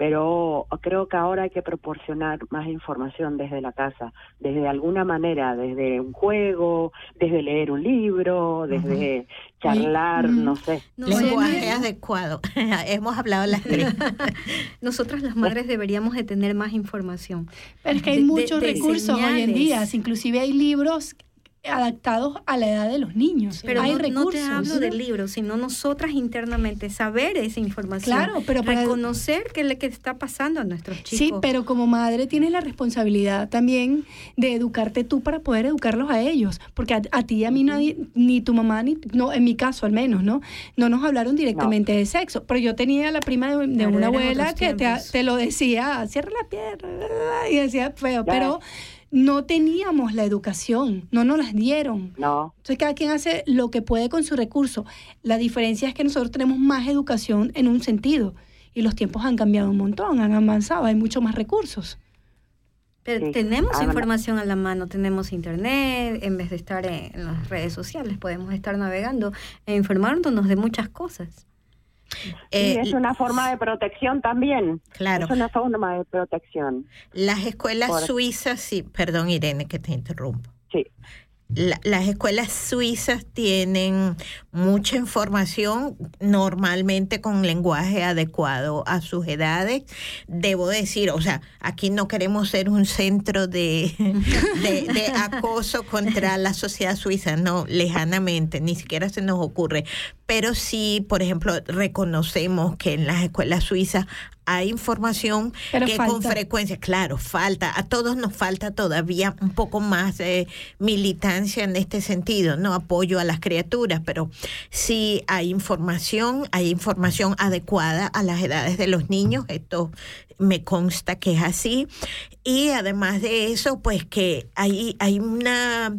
Pero creo que ahora hay que proporcionar más información desde la casa, desde alguna manera, desde un juego, desde leer un libro, desde charlar, Mm. no sé. Lenguaje adecuado. (laughs) Hemos hablado las tres. (laughs) Nosotras las madres deberíamos de tener más información. Pero es que hay De- muchos de recursos hoy en día, inclusive hay libros adaptados a la edad de los niños. Pero hay no, no te recursos. hablo del libro, sino nosotras internamente saber esa información. Claro, pero para- reconocer qué es lo que está pasando a nuestros chicos. Sí, pero como madre tienes la responsabilidad también de educarte tú para poder educarlos a ellos, porque a, a ti y a mí nadie, ni tu mamá, ni no, en mi caso al menos, ¿no? No nos hablaron directamente de sexo, pero yo tenía la prima de, de Claro, una abuela que te, lo decía, cierra la pierna, y decía feo, pero no teníamos la educación, no nos las dieron. No. Entonces cada quien hace lo que puede con su recurso. La diferencia es que nosotros tenemos más educación en un sentido y los tiempos han cambiado un montón, han avanzado, hay mucho más recursos. Pero Sí. tenemos Ah, información a la mano, tenemos internet, en vez de estar en, en las redes sociales, podemos estar navegando e informándonos de muchas cosas. Sí, Eh, es una forma de protección también. Claro. Es una forma de protección. Las escuelas Por- suizas, sí, perdón Irene que te interrumpo. Sí. La- las escuelas suizas tienen mucha información, normalmente con lenguaje adecuado a sus edades. Debo decir, o sea, aquí no queremos ser un centro de, (laughs) de, de acoso contra la sociedad suiza, no, lejanamente, ni siquiera se nos ocurre. Pero sí, por ejemplo, reconocemos que en las escuelas suizas hay información Pero que con frecuencia, claro, falta, a todos nos falta todavía un poco más de militancia en este sentido, no apoyo a las criaturas, pero sí hay información, hay información adecuada a las edades de los niños, esto me consta que es así, y además de eso, pues que hay, hay una...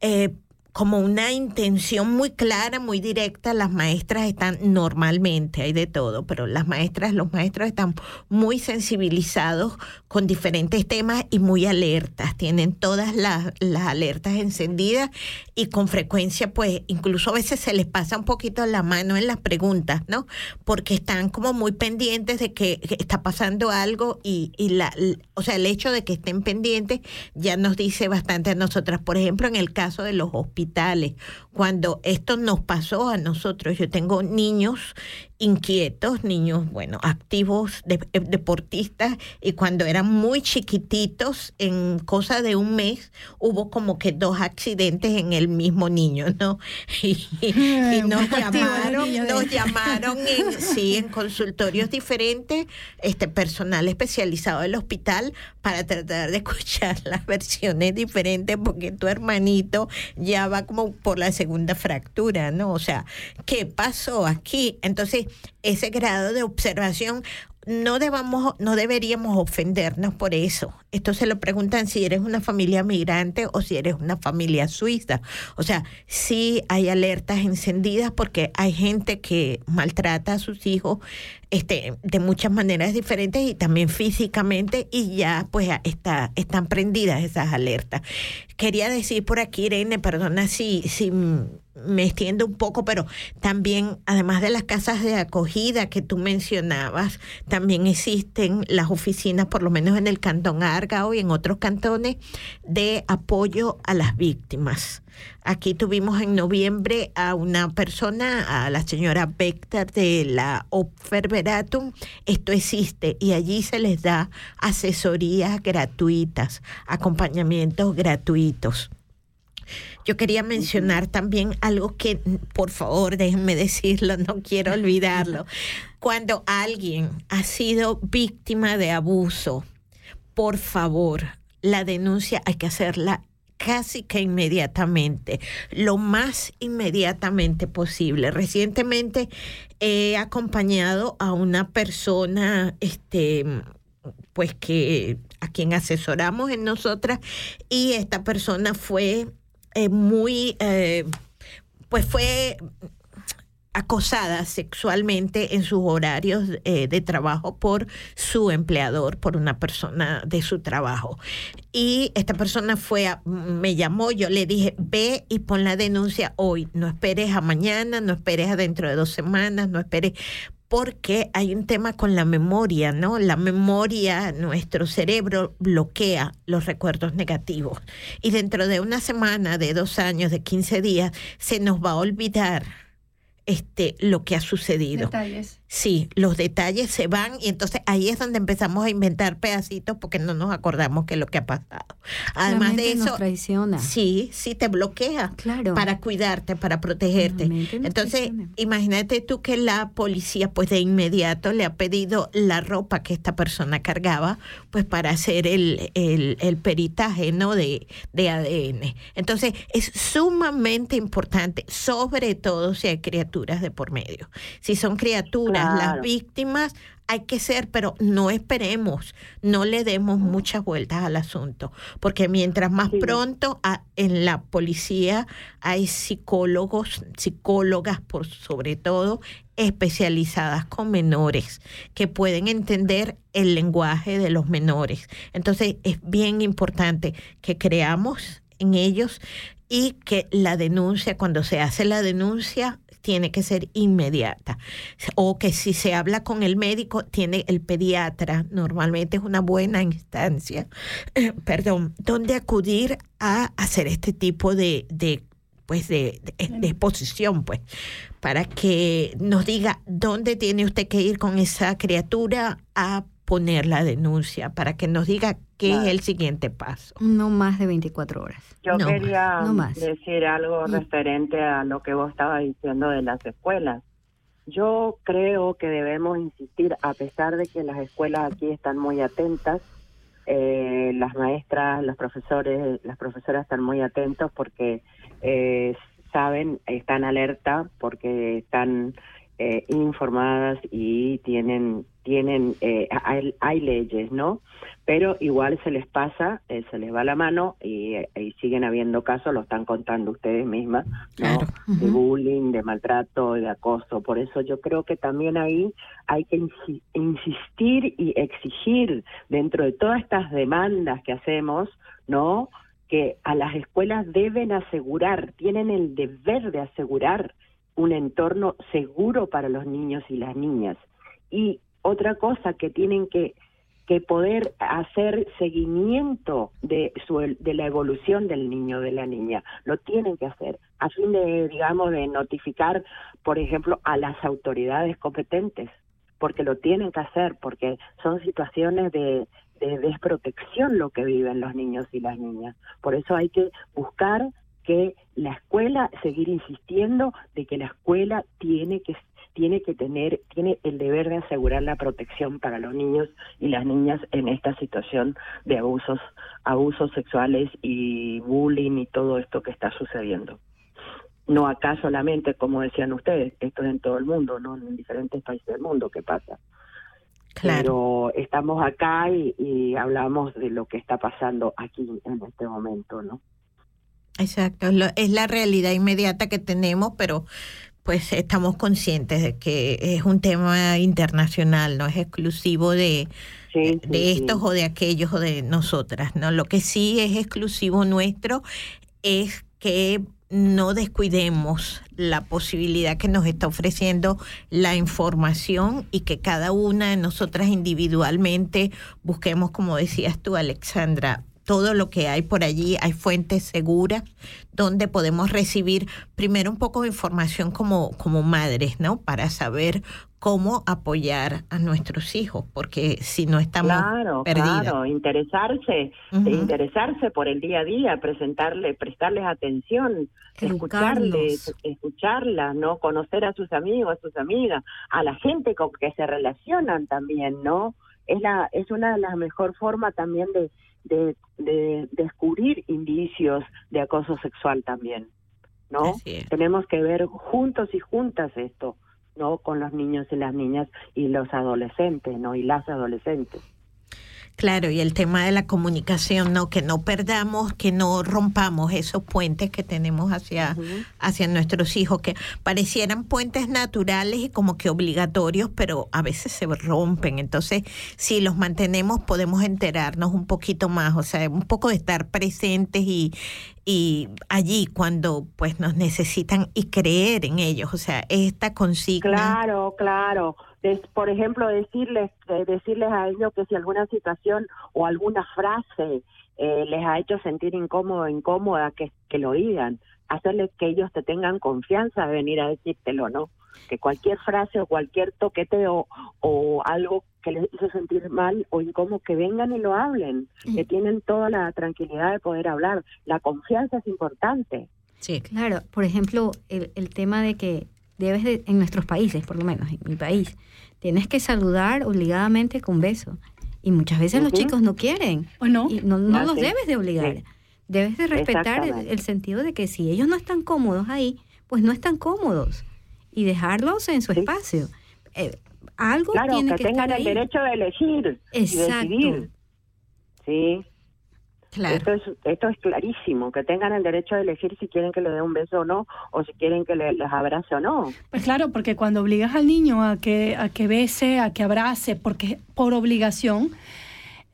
eh, como una intención muy clara, muy directa. Las maestras están normalmente, hay de todo, pero las maestras, los maestros están muy sensibilizados con diferentes temas y muy alertas. Tienen todas las, las alertas encendidas y con frecuencia, pues, incluso a veces se les pasa un poquito la mano en las preguntas, ¿no? Porque están como muy pendientes de que está pasando algo y, y la, o sea, el hecho de que estén pendientes ya nos dice bastante a nosotras. Por ejemplo, en el caso de los hospitales, cuando esto nos pasó a nosotros, yo tengo niños inquietos, niños, bueno, activos, de- eh, deportistas, y cuando eran muy chiquititos, en cosa de un mes, hubo como que dos accidentes en el mismo niño, ¿no? (laughs) Y, y nos llamaron, de- nos (laughs) llamaron en, sí, en consultorios diferentes, este personal especializado del hospital para tratar de (laughs) escuchar las versiones diferentes porque tu hermanito ya va como por la segunda fractura, ¿no? O sea, ¿qué pasó aquí? Entonces, ese grado de observación no debamos, no deberíamos ofendernos por eso. Esto se lo preguntan si eres una familia migrante o si eres una familia suiza. O sea, sí hay alertas encendidas porque hay gente que maltrata a sus hijos este, de muchas maneras diferentes y también físicamente y ya pues está, están prendidas esas alertas. Quería decir por aquí, Irene, perdona si, si me extiendo un poco, pero también, además de las casas de acogida que tú mencionabas, también existen las oficinas, por lo menos en el cantón Argao y en otros cantones, de apoyo a las víctimas. Aquí tuvimos en noviembre a una persona, a la señora Bechter de la Opferveratum. Esto existe y allí se les da asesorías gratuitas, acompañamientos gratuitos. Yo quería mencionar también algo que, por favor, déjenme (laughs) decirlo, no quiero olvidarlo. Cuando alguien ha sido víctima de abuso, por favor, la denuncia hay que hacerla casi que inmediatamente, lo más inmediatamente posible. Recientemente he acompañado a una persona, este, pues que a quien asesoramos en nosotras y esta persona fue eh, muy, eh, pues fue acosada sexualmente en sus horarios eh, de trabajo por su empleador, por una persona de su trabajo. Y esta persona fue, a- me llamó, yo le dije, ve y pon la denuncia hoy, no esperes a mañana, no esperes a dentro de dos semanas, no esperes, porque hay un tema con la memoria, ¿no? La memoria, nuestro cerebro bloquea los recuerdos negativos. Y dentro de una semana, de dos años, de 15 días, se nos va a olvidar este, lo que ha sucedido. Detalles. Sí, los detalles se van y entonces ahí es donde empezamos a inventar pedacitos porque no nos acordamos qué es lo que ha pasado. Además de nos eso, traiciona. sí, sí te bloquea Claro. para cuidarte, para protegerte. Entonces, traiciona. imagínate tú que la policía pues de inmediato le ha pedido la ropa que esta persona cargaba pues para hacer el, el, el peritaje, ¿no? De, de ADN. Entonces, es sumamente importante, sobre todo si hay criaturas de por medio. Si son criaturas, Claro. víctimas, hay que ser, pero no esperemos, no le demos muchas vueltas al asunto, porque mientras más pronto a- en la policía hay psicólogos, psicólogas por sobre todo, especializadas con menores, que pueden entender el lenguaje de los menores. Entonces es bien importante que creamos en ellos y que la denuncia, cuando se hace la denuncia, tiene que ser inmediata. O que si se habla con el médico, tiene el pediatra, normalmente es una buena instancia, (clears throat) perdón, donde acudir a hacer este tipo de, de pues de, de- de exposición, pues, para que nos diga dónde tiene usted que ir con esa criatura a poner la denuncia, para que nos diga qué Claro. es el siguiente paso. No más de 24 horas. Yo No, quería no más. decir algo Mm. referente a lo que vos estabas diciendo de las escuelas. Yo creo que debemos insistir, a pesar de que las escuelas aquí están muy atentas, eh, las maestras, los profesores, las profesoras están muy atentos porque eh, saben, están alerta porque están eh, informadas y tienen tienen eh, hay, hay leyes, ¿no? Pero igual se les pasa, eh, se les va la mano y, y siguen habiendo casos, lo están contando ustedes mismas, ¿no? Claro. De bullying, de maltrato, de acoso. Por eso yo creo que también ahí hay que insi- insistir y exigir dentro de todas estas demandas que hacemos, ¿no? Que a las escuelas deben asegurar, tienen el deber de asegurar un entorno seguro para los niños y las niñas. Y otra cosa que tienen que que poder hacer seguimiento de su de la evolución del niño de la niña lo tienen que hacer a fin de digamos de notificar por ejemplo a las autoridades competentes porque lo tienen que hacer porque son situaciones de de desprotección lo que viven los niños y las niñas por eso hay que buscar que la escuela seguir insistiendo de que la escuela tiene que tiene que tener tiene el deber de asegurar la protección para los niños y las niñas en esta situación de abusos abusos sexuales y bullying y todo esto que está sucediendo. No acá solamente como decían ustedes esto es en todo el mundo no en diferentes países del mundo que pasa. Claro. pero estamos acá y, y hablamos de lo que está pasando aquí en este momento no Exacto, es, lo- es la realidad inmediata que tenemos, pero pues estamos conscientes de que es un tema internacional, no es exclusivo de, Sí, de sí, estos sí. o de aquellos o de nosotras, ¿no? Lo que sí es exclusivo nuestro es que no descuidemos la posibilidad que nos está ofreciendo la información y que cada una de nosotras individualmente busquemos, como decías tú, Alexandra, todo lo que hay por allí, hay fuentes seguras donde podemos recibir primero un poco de información como, como madres, ¿no? Para saber cómo apoyar a nuestros hijos, porque si no estamos Claro, perdidas. claro, interesarse, interesarse por el día a día, presentarle, prestarles atención, escucharles, escucharlas, no conocer a sus amigos, a sus amigas, a la gente con que se relacionan también, ¿no? es la es una de las mejor formas también de, de, de descubrir indicios de acoso sexual también, ¿no? Tenemos que ver juntos y juntas esto, ¿no? Con los niños y las niñas y los adolescentes, ¿no? Y las adolescentes. Claro, y el tema de la comunicación, ¿no? Que no perdamos, que no rompamos esos puentes que tenemos hacia, hacia nuestros hijos, que parecieran puentes naturales y como que obligatorios, pero a veces se rompen. Entonces, si los mantenemos, podemos enterarnos un poquito más, o sea, un poco de estar presentes y, y allí cuando pues nos necesitan y creer en ellos, o sea, esta consigna. Claro, claro. Des- por ejemplo, decirles eh, decirles a ellos que si alguna situación o alguna frase eh, les ha hecho sentir incómodo, incómoda, que, que lo digan. Hacerles que ellos te tengan confianza de venir a decírtelo, ¿no? Que cualquier frase o cualquier toqueteo o algo que les hizo sentir mal o incómodo, que vengan y lo hablen, que tienen toda la tranquilidad de poder hablar. La confianza es importante. Sí. Claro, por ejemplo, el, el tema de que debes de, en nuestros países, por lo menos en mi país, tienes que saludar obligadamente con beso. Y muchas veces los chicos no quieren. ¿O no? Y no, no Ah, los sí. debes de obligar. Sí. Debes de respetar el, sentido de que si ellos no están cómodos ahí, pues no están cómodos. Y dejarlos en su espacio. Eh, algo Claro, tiene que, que, tengan estar el ahí. derecho de elegir Exacto. y decidir. Sí. Esto, es, esto es clarísimo, que tengan el derecho de elegir si quieren que le dé un beso o no, o si quieren que le, les abrace o no. Pues claro, porque cuando obligas al niño a que, a que bese, a que abrace, porque por obligación,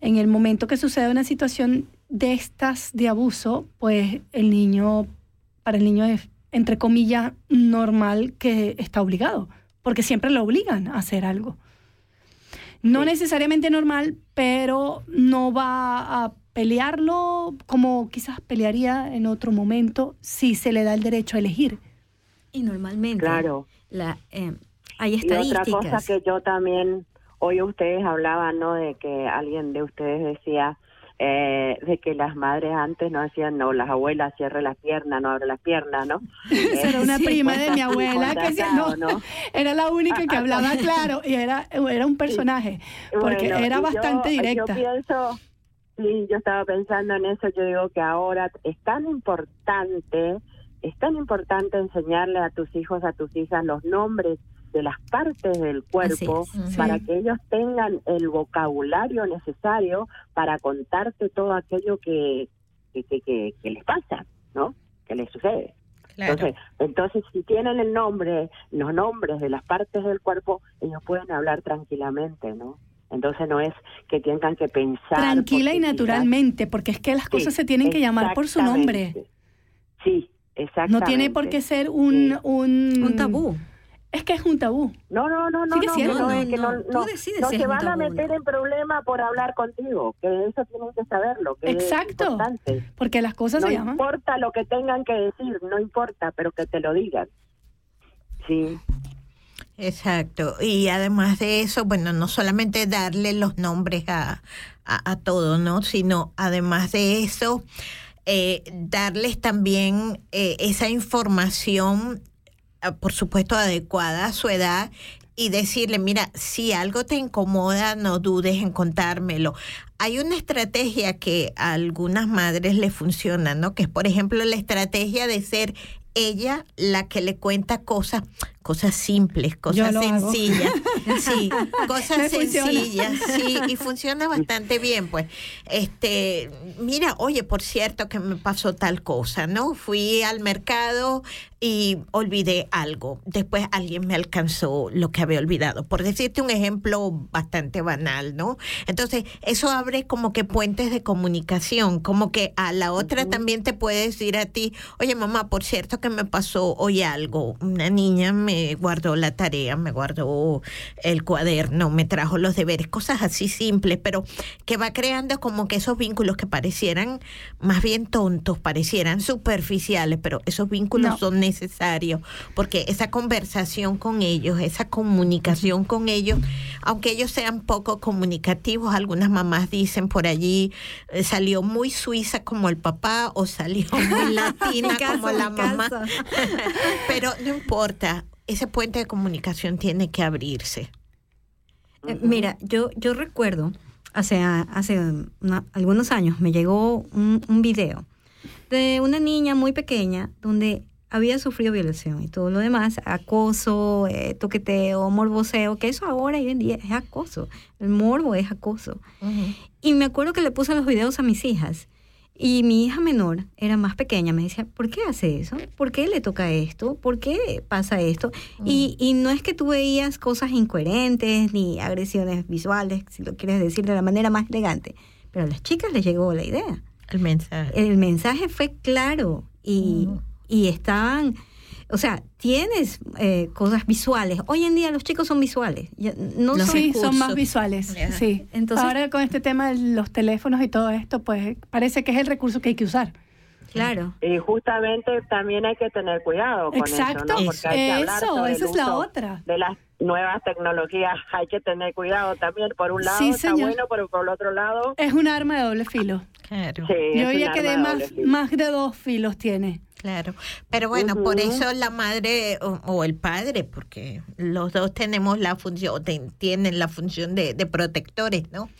en el momento que sucede una situación de estas de abuso, pues el niño, para el niño es, entre comillas, normal que está obligado, porque siempre lo obligan a hacer algo. No necesariamente normal, pero no va a pelearlo como quizás pelearía en otro momento si se le da el derecho a elegir. Y normalmente Claro. la, eh, hay Y otra estadísticas. cosa que yo también, hoy ustedes hablaban, ¿no? De que alguien de ustedes decía eh, de que las madres antes no hacían, no, las abuelas cierre las piernas, no abre las piernas, ¿no? (laughs) Esa era una Sí, prima de mi (laughs) abuela que decía, no, (laughs) era la única que hablaba claro y era, era un personaje, porque Bueno, era bastante yo- directa. Yo pienso, sí, yo estaba pensando en eso, yo digo que ahora es tan importante, es tan importante enseñarle a tus hijos, a tus hijas los nombres de las partes del cuerpo es. para Sí. que ellos tengan el vocabulario necesario para contarte todo aquello que, que, que, que- que les pasa, ¿no? Que les sucede. Claro. Entonces, entonces, si tienen el nombre, los nombres de las partes del cuerpo, ellos pueden hablar tranquilamente, ¿no? Entonces no es que tengan que pensar. Tranquila porque y naturalmente, porque es que las cosas se tienen que llamar por su nombre. Sí, exactamente. No tiene por qué ser un, un... Un tabú. Es que es un tabú. No, no, no, no, no, siendo. no, es que no, no, tú no, decides no si es se un van a meter en problema por hablar contigo, que eso tienen que saberlo, que Exacto. es importante. Porque las cosas no se llaman. importa lo que tengan que decir, no importa, pero que te lo digan. Sí. Exacto. Y además de eso, bueno, no solamente darle los nombres a, a, todo, ¿no? Sino además de eso, eh, darles también eh, esa información, ah, por supuesto, adecuada a su edad y decirle, mira, si algo te incomoda, no dudes en contármelo. Hay una estrategia que a algunas madres le funciona, ¿no? Que es, por ejemplo, la estrategia de ser ella la que le cuenta cosas, cosas simples, cosas sencillas, (laughs) sí, Me cosas funciona. sencillas, sí, y (laughs) funciona bastante bien, pues. Este, mira, oye, por cierto que me pasó tal cosa, ¿no? Fui al mercado y olvidé algo. Después alguien me alcanzó lo que había olvidado. Por decirte un ejemplo bastante banal, ¿no? Entonces, eso abre como que puentes de comunicación, como que a la otra también te puede decir a ti, oye mamá, por cierto que me pasó hoy algo. Una niña me guardó la tarea, me guardó el cuaderno, me trajo los deberes, cosas así simples, pero que va creando como que esos vínculos que parecieran más bien tontos, parecieran superficiales, pero esos vínculos No. son necesarios porque esa conversación con ellos, esa comunicación con ellos, aunque ellos sean poco comunicativos, algunas mamás dicen por allí, eh, salió muy suiza como el papá o salió muy (laughs) latina como la mamá. (laughs) Pero no importa, ese puente de comunicación tiene que abrirse. Eh, Mira, yo, yo recuerdo, hace, hace una- algunos años, me llegó un, un video de una niña muy pequeña donde había sufrido violación y todo lo demás, acoso, eh, toqueteo, morboseo, que eso ahora y hoy en día es acoso. El morbo es acoso. Y me acuerdo que le puse los videos a mis hijas. Y mi hija menor era más pequeña, me decía, ¿por qué hace eso? ¿Por qué le toca esto? ¿Por qué pasa esto? Y, y no es que tú veías cosas incoherentes ni agresiones visuales, si lo quieres decir de la manera más elegante, pero a las chicas les llegó la idea. El mensaje. El mensaje fue claro y, y estaban, o sea, tienes eh, cosas visuales. Hoy en día los chicos son visuales. ya no son sí, son más visuales. Sí. Entonces- Ahora con este tema de los teléfonos y todo esto, pues parece que es el recurso que hay que usar. Claro. Y justamente también hay que tener cuidado con Exacto. eso, ¿no? Porque hay que hablar Eso, sobre esa el es la uso otra. De las nuevas tecnologías (laughs) hay que tener cuidado también. Por un lado Sí, está señor. bueno, pero por el otro lado... Es un arma de doble filo. Claro. Sí, Yo ya quedé de más, más de dos filos tiene. Claro, pero bueno, por eso la madre o, o el padre, porque los dos tenemos la función, tienen la función de, de protectores, ¿no?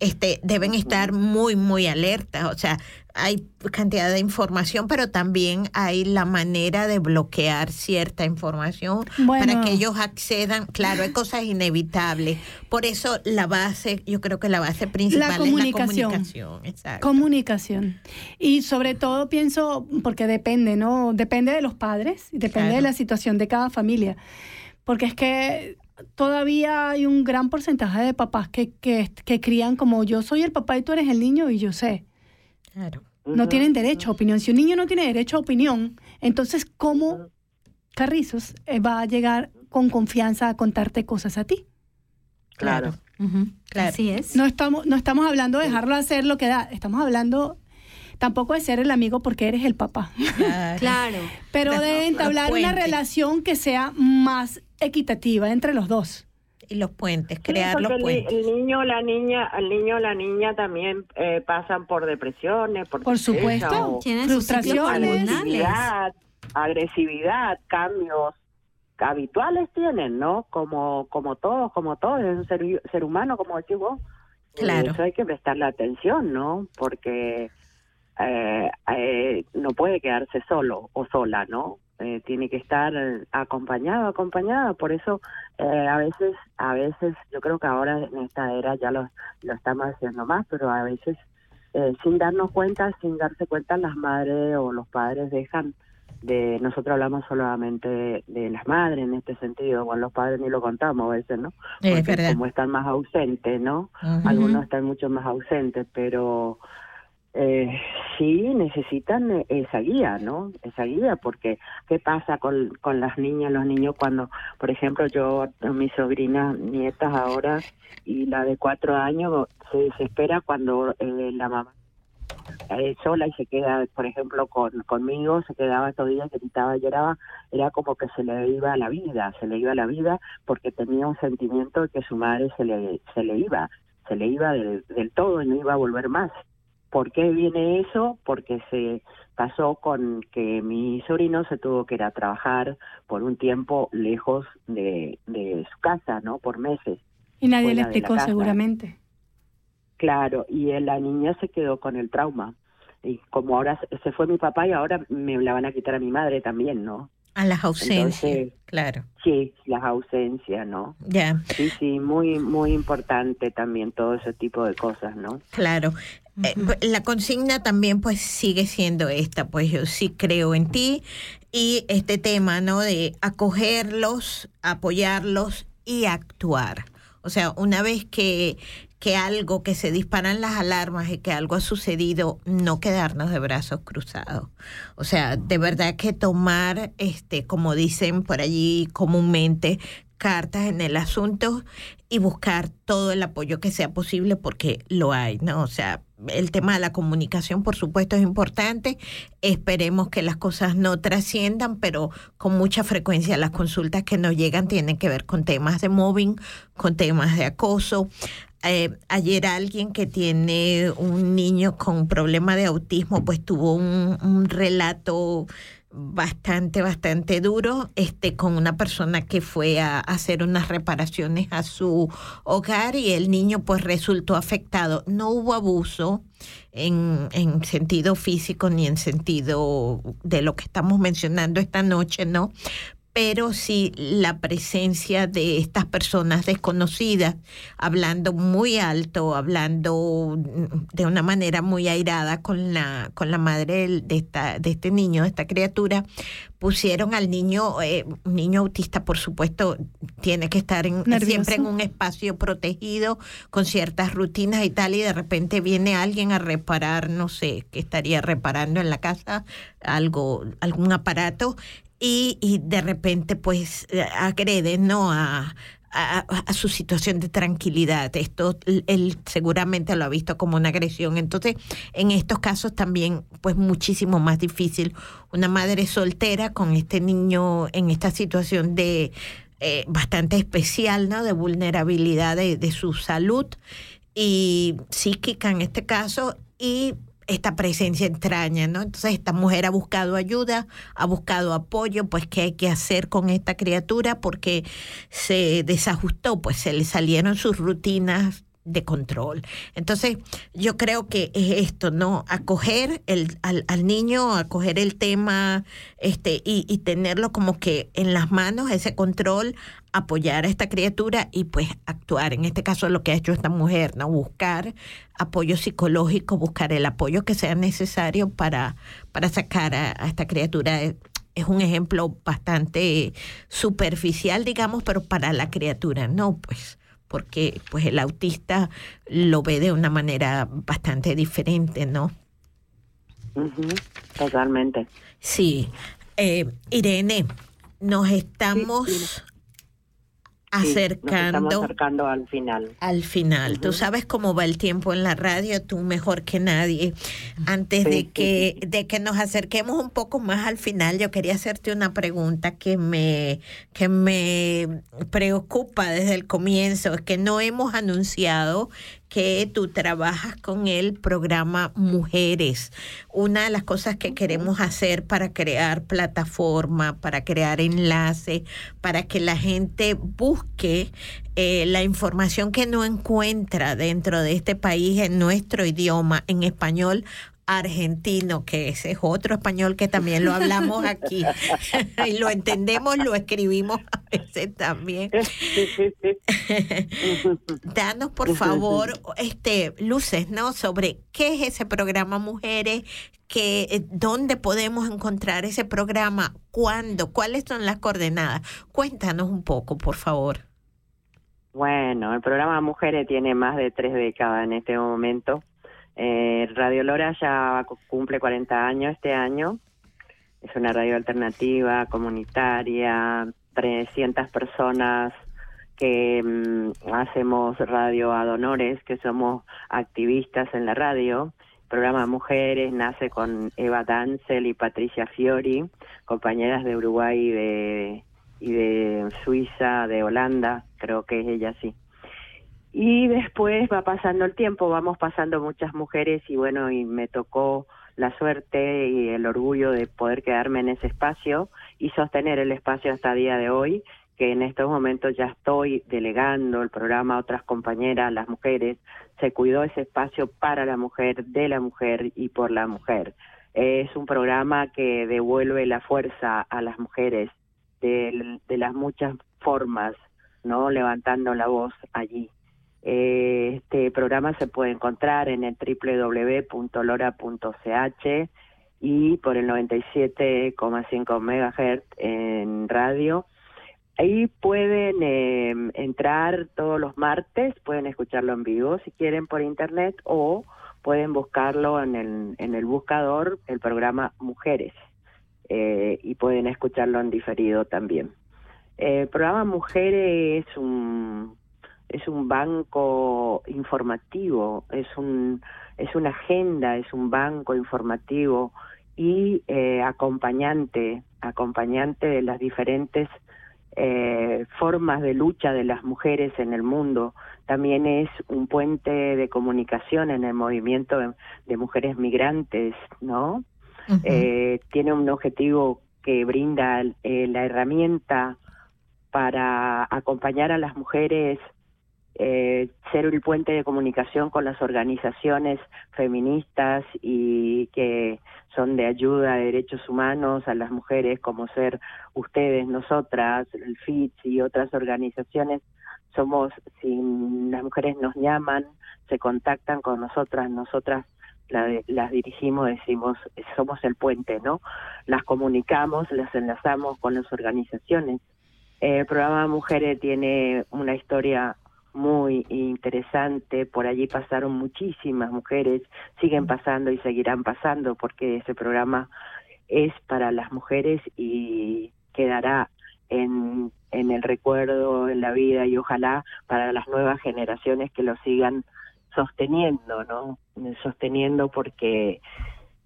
Este, deben estar muy, muy alertas. O sea, hay cantidad de información, pero también hay la manera de bloquear cierta información Bueno. para que ellos accedan. Claro, hay cosas inevitables. Por eso la base, yo creo que la base principal La es la comunicación. comunicación. Exacto. Comunicación. Y sobre todo pienso, porque depende, ¿no? Depende de los padres, depende de la situación de cada familia. Porque es que todavía hay un gran porcentaje de papás que, que, que crían como yo soy el papá y tú eres el niño y yo sé. Claro. No tienen derecho a opinión. Si un niño no tiene derecho a opinión, entonces ¿cómo Carrizos eh, va a llegar con confianza a contarte cosas a ti? Claro. Así es. No estamos, no estamos hablando de dejarlo hacer lo que da, estamos hablando tampoco de ser el amigo porque eres el papá. Claro. (laughs) Pero Los- de entablar una relación que sea más equitativa entre los dos. Y los puentes, crear los el, puentes. el niño, la niña, el niño, la niña también eh, pasan por depresiones, por, Por supuesto, Tienen frustraciones. agresividad, agresividad, cambios habituales tienen, ¿no? Como como todos, como todos, es un ser, humano, como decís vos. Y Claro. Eso hay que prestarle atención, ¿no? Porque eh, eh, no puede quedarse solo o sola, ¿no? Eh, tiene que estar acompañado, acompañada. Por eso eh, a veces, a veces, yo creo que ahora en esta era ya lo, lo estamos haciendo más, pero a veces eh, sin darnos cuenta, sin darse cuenta, las madres o los padres dejan de, nosotros hablamos solamente de, de las madres en este sentido, bueno, los padres ni lo contamos a veces, ¿no? Porque como están más ausentes, ¿no? Algunos están mucho más ausentes, pero eh, sí necesitan eh, esa guía, ¿no? Esa guía, porque ¿qué pasa con, con las niñas, los niños cuando, por ejemplo, yo, mis sobrinas, nietas ahora, y la de cuatro años se desespera cuando eh, la mamá eh, sola y se queda, por ejemplo, con conmigo, se quedaba todo el día, gritaba, lloraba, era como que se le iba la vida, se le iba la vida porque tenía un sentimiento de que su madre se le, se le iba, se le iba del, del todo y no iba a volver más. ¿Por qué viene eso? Porque se pasó con que mi sobrino se tuvo que ir a trabajar por un tiempo lejos de, de su casa, ¿no? Por meses. Y nadie le explicó seguramente. Claro, y la niña se quedó con el trauma. Y como ahora se- se fue mi papá y ahora me la van a quitar a mi madre también, ¿no? A las ausencias, Entonces, claro. Sí, las ausencias, ¿no? Ya, Sí, sí, muy, muy importante también todo ese tipo de cosas, ¿no? claro. Eh, la consigna también pues sigue siendo esta, pues yo sí creo en ti y este tema, ¿no? De acogerlos, apoyarlos y actuar. O sea, una vez que, que algo, que se disparan las alarmas y que algo ha sucedido, no quedarnos de brazos cruzados. O sea, de verdad que tomar, este, como dicen por allí comúnmente, cartas en el asunto y buscar todo el apoyo que sea posible porque lo hay, ¿no? O sea, el tema de la comunicación, por supuesto, es importante. Esperemos que las cosas no trasciendan, pero con mucha frecuencia las consultas que nos llegan tienen que ver con temas de mobbing, con temas de acoso. Eh, ayer alguien que tiene un niño con problema de autismo, pues tuvo un, un relato bastante, bastante duro, este, con una persona que fue a hacer unas reparaciones a su hogar y el niño pues resultó afectado. No hubo abuso en, en sentido físico ni en sentido de lo que estamos mencionando esta noche, ¿no? Pero sí la presencia de estas personas desconocidas, hablando muy alto, hablando de una manera muy airada con la, con la madre de, esta, de este niño, de esta criatura, pusieron al niño, eh, un niño autista, por supuesto, tiene que estar en, siempre en un espacio protegido, con ciertas rutinas y tal, y de repente viene alguien a reparar, no sé, que estaría reparando en la casa algo, algún aparato, y, y de repente pues eh, agrede ¿no? A, a, a, su situación de tranquilidad. Esto él seguramente lo ha visto como una agresión. Entonces, en estos casos también, pues muchísimo más difícil. Una madre soltera con este niño en esta situación de eh, bastante especial, ¿no? De vulnerabilidad de, de su salud y psíquica en este caso y esta presencia entraña, ¿no? Entonces esta mujer ha buscado ayuda, ha buscado apoyo, pues qué hay que hacer con esta criatura porque se desajustó, pues se le salieron sus rutinas de control. Entonces, yo creo que es esto, ¿no? Acoger el, al, al niño, acoger el tema este, y, y, tenerlo como que en las manos, ese control, apoyar a esta criatura y pues actuar. En este caso, lo que ha hecho esta mujer, ¿no? Buscar apoyo psicológico, buscar el apoyo que sea necesario para, para sacar a, a esta criatura es un ejemplo bastante superficial, digamos, pero para la criatura, no, pues porque pues el autista lo ve de una manera bastante diferente, ¿no? Uh -huh, totalmente. Sí. Eh, Irene, nos estamos sí. Acercando, sí, nos estamos acercando al final. Al final. Uh -huh. Tú sabes cómo va el tiempo en la radio, tú mejor que nadie. Antes sí, de que de que nos acerquemos un poco más al final, yo quería hacerte una pregunta que me que me preocupa desde el comienzo, es que no hemos anunciado que tú trabajas con el programa Mujeres. Una de las cosas que queremos hacer para crear plataforma, para crear enlace, para que la gente busque eh, la información que no encuentra dentro de este país en nuestro idioma, en español, argentino, que ese es otro español que también lo hablamos aquí (laughs) y lo entendemos, lo escribimos a veces también. (laughs) Danos por favor este luces, ¿no? Sobre qué es ese programa Mujeres, que eh, dónde podemos encontrar ese programa, cuándo, cuáles son las coordenadas. Cuéntanos un poco, por favor. Bueno, el programa Mujeres tiene más de tres décadas en este momento. Eh, radio Lora ya cumple 40 años este año. Es una radio alternativa, comunitaria, 300 personas que mmm, hacemos radio a donores, que somos activistas en la radio. El programa Mujeres nace con Eva Dancel y Patricia Fiori, compañeras de Uruguay y de, y de Suiza, de Holanda, creo que es ella sí. Y después va pasando el tiempo, vamos pasando muchas mujeres y bueno, y me tocó la suerte y el orgullo de poder quedarme en ese espacio y sostener el espacio hasta el día de hoy, que en estos momentos ya estoy delegando el programa a otras compañeras, las mujeres, se cuidó ese espacio para la mujer, de la mujer y por la mujer. Es un programa que devuelve la fuerza a las mujeres de, de las muchas formas, ¿no? Levantando la voz allí. Eh, este programa se puede encontrar en el www.lora.ch y por el 97,5 MHz en radio. Ahí pueden eh, entrar todos los martes, pueden escucharlo en vivo si quieren por internet o pueden buscarlo en el, en el buscador, el programa Mujeres, eh, y pueden escucharlo en diferido también. El programa Mujeres es un es un banco informativo, es un es una agenda, es un banco informativo y eh, acompañante, acompañante de las diferentes eh, formas de lucha de las mujeres en el mundo. También es un puente de comunicación en el movimiento de, de mujeres migrantes, ¿no? Eh, tiene un objetivo que brinda eh, la herramienta para acompañar a las mujeres, eh, ser el puente de comunicación con las organizaciones feministas y que son de ayuda a derechos humanos a las mujeres, como ser ustedes, nosotras, el FITS y otras organizaciones. Somos, si las mujeres nos llaman, se contactan con nosotras, nosotras la- las dirigimos, decimos, somos el puente, ¿no? Las comunicamos, las enlazamos con las organizaciones. El programa Mujeres tiene una historia muy interesante, por allí pasaron muchísimas mujeres, siguen pasando y seguirán pasando porque ese programa es para las mujeres y quedará en, en el recuerdo, en la vida y ojalá para las nuevas generaciones que lo sigan sosteniendo, ¿no? Sosteniendo porque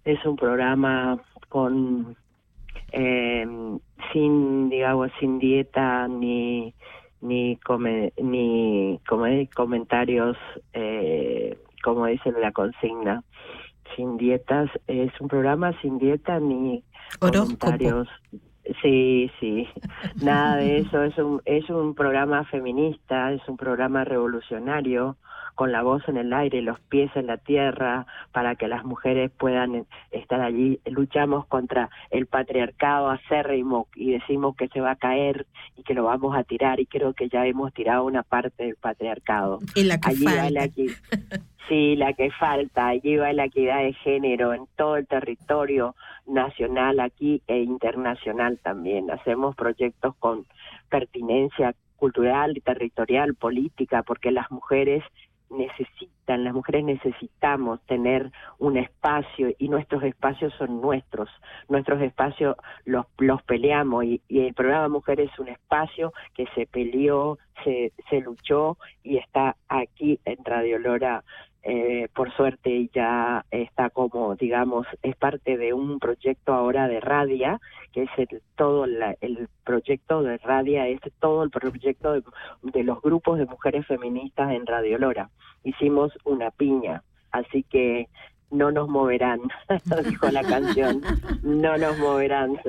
es un programa con eh, sin digamos sin dieta ni ni come, ni come- comentarios eh, como dice la consigna sin dietas. Es un programa sin dieta ni comentarios sí sí nada de eso es un es un programa feminista es un programa revolucionario con la voz en el aire, los pies en la tierra, para que las mujeres puedan estar allí. Luchamos contra el patriarcado acérrimo y decimos que se va a caer y que lo vamos a tirar y creo que ya hemos tirado una parte del patriarcado. Y la que allí falta. equi- (laughs) Sí, la que falta. Allí va la equidad de género en todo el territorio nacional aquí e internacional también. Hacemos proyectos con pertinencia cultural y territorial, política, porque las mujeres necesitan, las mujeres necesitamos tener un espacio y nuestros espacios son nuestros, nuestros espacios los, los peleamos y, el programa Mujeres es un espacio que se peleó, se, se luchó y está aquí en Radio Lora eh, por suerte ya está como, digamos, es parte de un proyecto ahora de Radia, que es el, todo la- el proyecto de Radia, es todo el proyecto de, de los grupos de mujeres feministas en Radio Lora. Hicimos una piña, así que no nos moverán, (laughs) dijo la canción, no nos moverán. (laughs)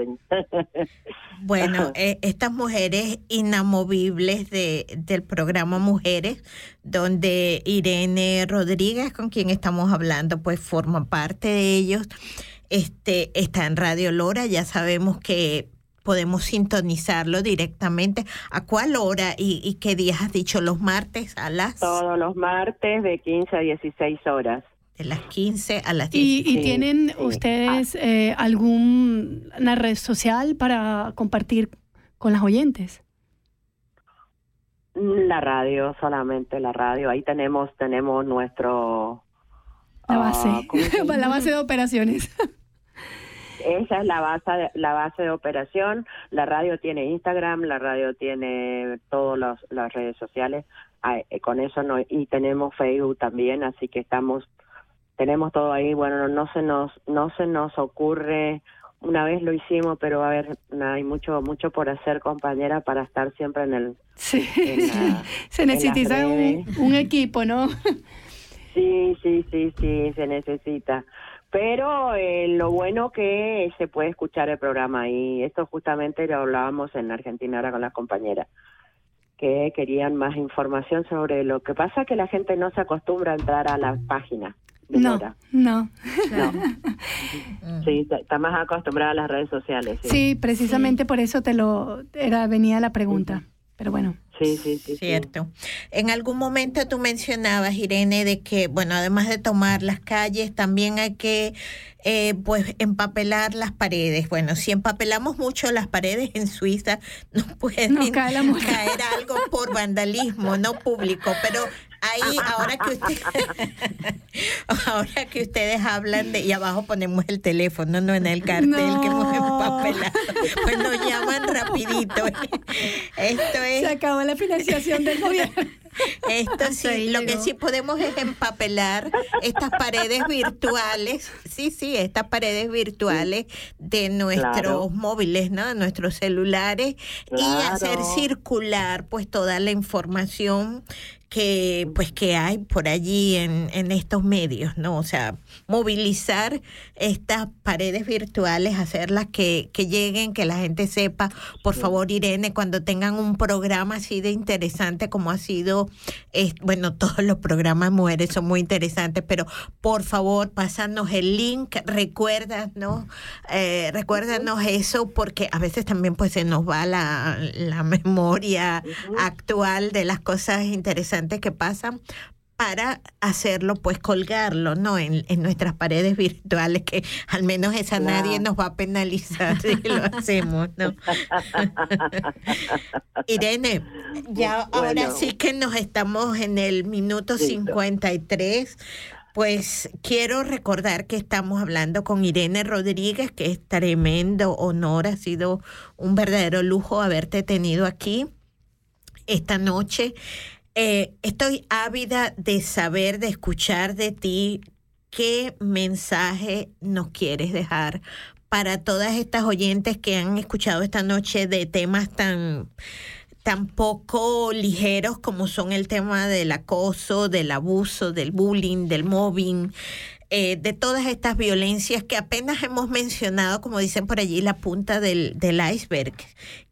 Bueno, eh, estas mujeres inamovibles de, del programa Mujeres, donde Irene Rodríguez, con quien estamos hablando, pues forma parte de ellos, este, está en Radio Lora, ya sabemos que podemos sintonizarlo directamente. ¿A cuál hora y, y qué días has dicho? ¿Los martes a las? Todos los martes de 15 a 16 horas. De las 15 a las ¿Y, 16. y tienen ustedes eh, alguna red social para compartir con las oyentes? La radio, solamente la radio. Ahí tenemos tenemos nuestro La ah, base, ¿cómo se llama? (laughs) la base de operaciones. Esa es la base de, la base de operación. La radio tiene Instagram, la radio tiene todas las redes sociales. Ah, eh, con eso no y tenemos Facebook también, así que estamos tenemos todo ahí. Bueno, no, no se nos no se nos ocurre una vez lo hicimos, pero a ver, hay mucho mucho por hacer, compañera, para estar siempre en el Sí. en la- (laughs) Se necesita un, un equipo, ¿no? Sí, sí, sí, sí, se necesita. Pero eh, lo bueno que se puede escuchar el programa y esto justamente lo hablábamos en Argentina ahora con las compañeras que querían más información sobre lo que pasa que la gente no se acostumbra a entrar a la página de No, no. No. (laughs) Sí, está- más acostumbrada a las redes sociales. Sí, Sí, precisamente por eso te lo era venía la pregunta. Pero bueno. sí, sí. sí, sí. Cierto. En algún momento tú mencionabas, Irene, de que, bueno, además de tomar las calles, también hay que, eh, pues, empapelar las paredes. Bueno, si empapelamos mucho las paredes en Suiza, (laughs) nos puede caer algo por vandalismo, no público. Pero ahí, ahora que usted, (laughs) ahora que ustedes hablan de, y abajo ponemos el teléfono, no en el cartel que hemos empapelado, pues nos llaman rapidito. Esto es Se acabó la financiación del gobierno. esto sí, lo que sí podemos es empapelar estas paredes virtuales, sí, sí, estas paredes virtuales de nuestros Claro. móviles, ¿no? De nuestros celulares y hacer circular pues toda la información que pues que hay por allí en, en estos medios, ¿no? O sea, movilizar estas paredes virtuales, hacerlas que, que lleguen, que la gente sepa, por favor, Irene, cuando tengan un programa así de interesante como ha sido, eh, bueno, (laughs) todos los programas mujeres son muy interesantes, pero por favor, pásanos el link, recuerda, ¿no? Eh, recuérdanos eso, porque a veces también pues se nos va la, la memoria actual de las cosas interesantes que pasan para hacerlo, pues colgarlo, ¿no? En, en nuestras paredes virtuales, que al menos esa nadie nos va a penalizar (laughs) si lo hacemos, ¿no? (laughs) Irene, ya ahora sí que nos estamos en el minuto Listo. 53. Pues quiero recordar que estamos hablando con Irene Rodríguez, que es tremendo honor, ha sido un verdadero lujo haberte tenido aquí esta noche. Eh, estoy ávida de saber, de escuchar de ti qué mensaje nos quieres dejar para todas estas oyentes que han escuchado esta noche de temas tan tan poco ligeros como son el tema del acoso, del abuso, del bullying, del mobbing, eh, de todas estas violencias que apenas hemos mencionado, como dicen por allí, la punta del, del iceberg.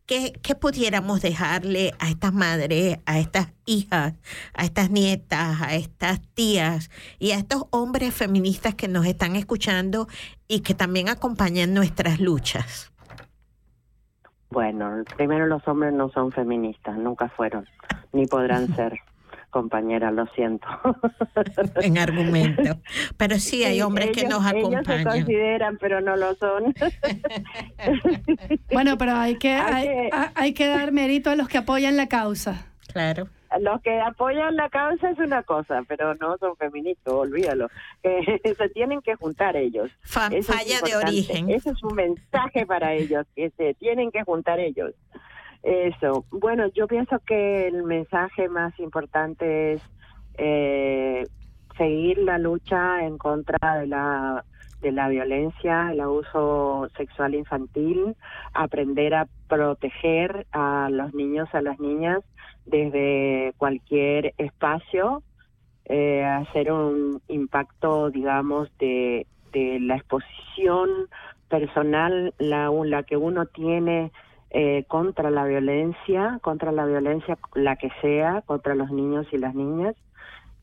¿Qué, ¿Qué pudiéramos dejarle a estas madres, a estas hijas, a estas nietas, a estas tías y a estos hombres feministas que nos están escuchando y que también acompañan nuestras luchas? Bueno, primero los hombres no son feministas, nunca fueron, ni podrán (laughs) ser. Compañera, lo siento. (laughs) en argumento. Pero sí hay Sí, hombres que nos Ellos se acompañan. consideran, pero no lo son. Bueno, pero hay que, Hay hay, que- hay- hay que dar mérito a los que apoyan la causa. Claro. Los que apoyan la causa es una cosa, pero no son feministas, olvídalo. Que (laughs) se tienen que juntar ellos. Fa- Eso es falla de origen. Ese es un mensaje para ellos, que se tienen que juntar ellos. Eso. Bueno, yo pienso que el mensaje más importante es eh, seguir la lucha en contra de la de la violencia, el abuso sexual infantil, aprender a proteger a los niños, a las niñas desde cualquier espacio, eh, hacer un impacto, digamos, de, de la exposición personal, la, la que uno tiene eh, contra la violencia, contra la violencia, la que sea, contra los niños y las niñas,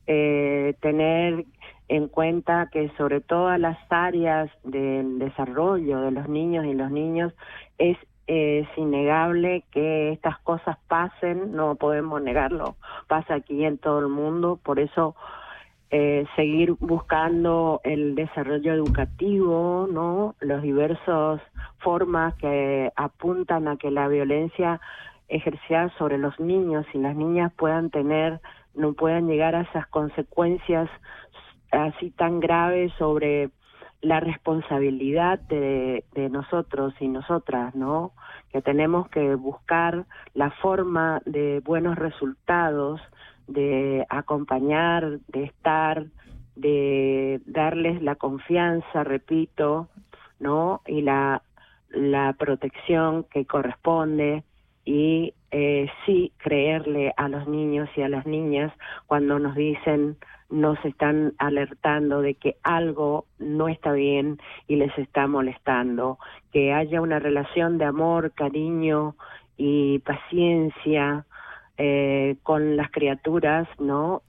eh, tener en cuenta que sobre todas las áreas del desarrollo de los niños y los niños es, innegable que estas cosas pasen, no podemos negarlo, pasa aquí en todo el mundo, por eso eh, seguir buscando el desarrollo educativo, ¿no? Los diversos formas que apuntan a que la violencia ejercida sobre los niños y las niñas puedan tener, no puedan llegar a esas consecuencias así tan graves sobre la responsabilidad de, de nosotros y nosotras, ¿no? Que tenemos que buscar la forma de buenos resultados, de acompañar, de estar, de darles la confianza, repito, ¿no? Y la, la protección que corresponde y eh, sí creerle a los niños y a las niñas cuando nos dicen nos están alertando de que algo no está bien y les está molestando, que haya una relación de amor, cariño y paciencia eh, con las criaturas, ¿no?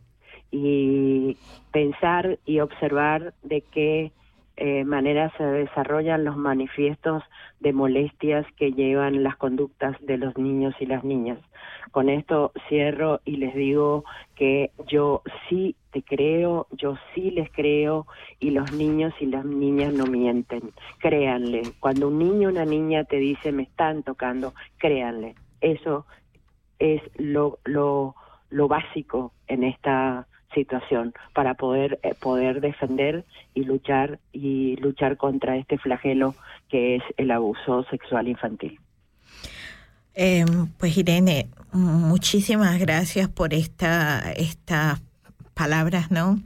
Y pensar y observar de qué eh, manera se desarrollan los manifiestos de molestias que llevan las conductas de los niños y las niñas. Con esto cierro y les digo que yo sí te creo, yo sí les creo y los niños y las niñas no mienten. Créanle. Cuando un niño o una niña te dice me están tocando, créanle. Eso es lo, lo, lo básico en esta situación para poder eh, poder defender y luchar y luchar contra este flagelo que es el abuso sexual infantil. Eh, pues Irene, muchísimas gracias por esta, estas palabras, ¿no?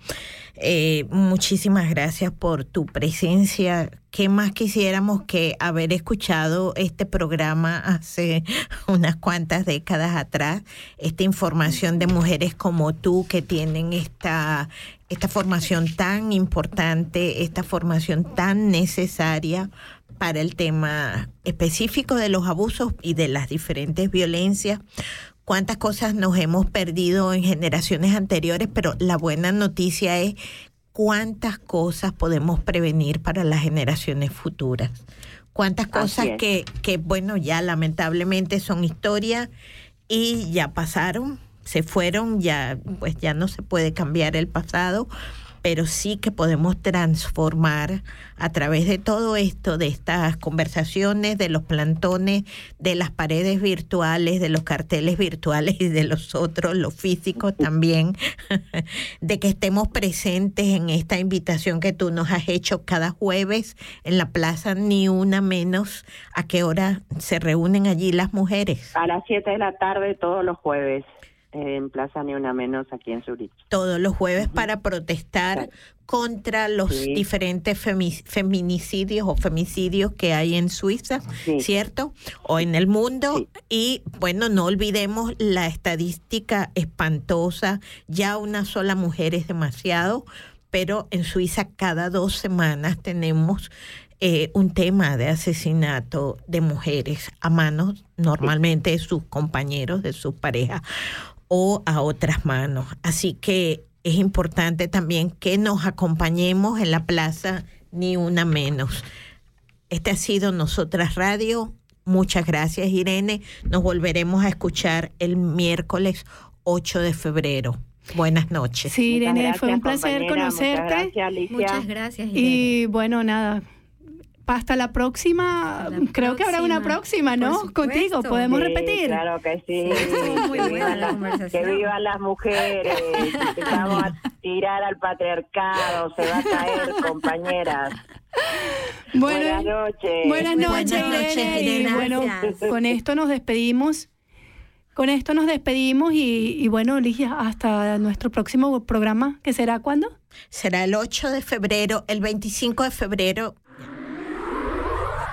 Eh, muchísimas gracias por tu presencia. ¿Qué más quisiéramos que haber escuchado este programa hace (laughs) unas cuantas décadas atrás? Esta información de mujeres como tú que tienen esta, esta formación tan importante, esta formación tan necesaria para el tema específico de los abusos y de las diferentes violencias cuántas cosas nos hemos perdido en generaciones anteriores, pero la buena noticia es cuántas cosas podemos prevenir para las generaciones futuras. Cuántas cosas que, que, bueno, ya lamentablemente son historia y ya pasaron, se fueron, ya, pues ya no se puede cambiar el pasado, pero sí que podemos transformar a través de todo esto, de estas conversaciones, de los plantones, de las paredes virtuales, de los carteles virtuales y de los otros, los físicos (laughs) también, (laughs) de que estemos presentes en esta invitación que tú nos has hecho cada jueves en la plaza Ni Una Menos. ¿A qué hora se reúnen allí las mujeres? A las 7 de la tarde todos los jueves en Plaza Ni Una Menos aquí en Zurich. Todos los jueves para protestar contra los diferentes feminicidios o femicidios que hay en Suiza, ¿cierto? O en el mundo. Y bueno, no olvidemos la estadística espantosa, ya una sola mujer es demasiado, pero en Suiza cada dos semanas tenemos eh, un tema de asesinato de mujeres a manos normalmente de sus compañeros, de sus parejas o a otras manos. Así que es importante también que nos acompañemos en la plaza, ni una menos. Este ha sido Nosotras Radio. Muchas gracias, Irene. Nos volveremos a escuchar el miércoles 8 de febrero. Buenas noches. Sí, Irene, fue un placer conocerte. Muchas gracias, Muchas gracias Irene. Y bueno, nada, hasta la próxima. Creo que habrá una próxima, ¿no? Contigo, podemos repetir. Claro que sí. que, vivan las, que vivan las mujeres. Vamos a tirar al patriarcado. Se va a caer, (laughs) compañeras. buenas noches. Buenas noches, Irene. bueno, con esto nos despedimos. Con esto nos despedimos y, y bueno, Ligia, hasta nuestro próximo programa, que será cuándo? Será el 8 de febrero, el 25 de febrero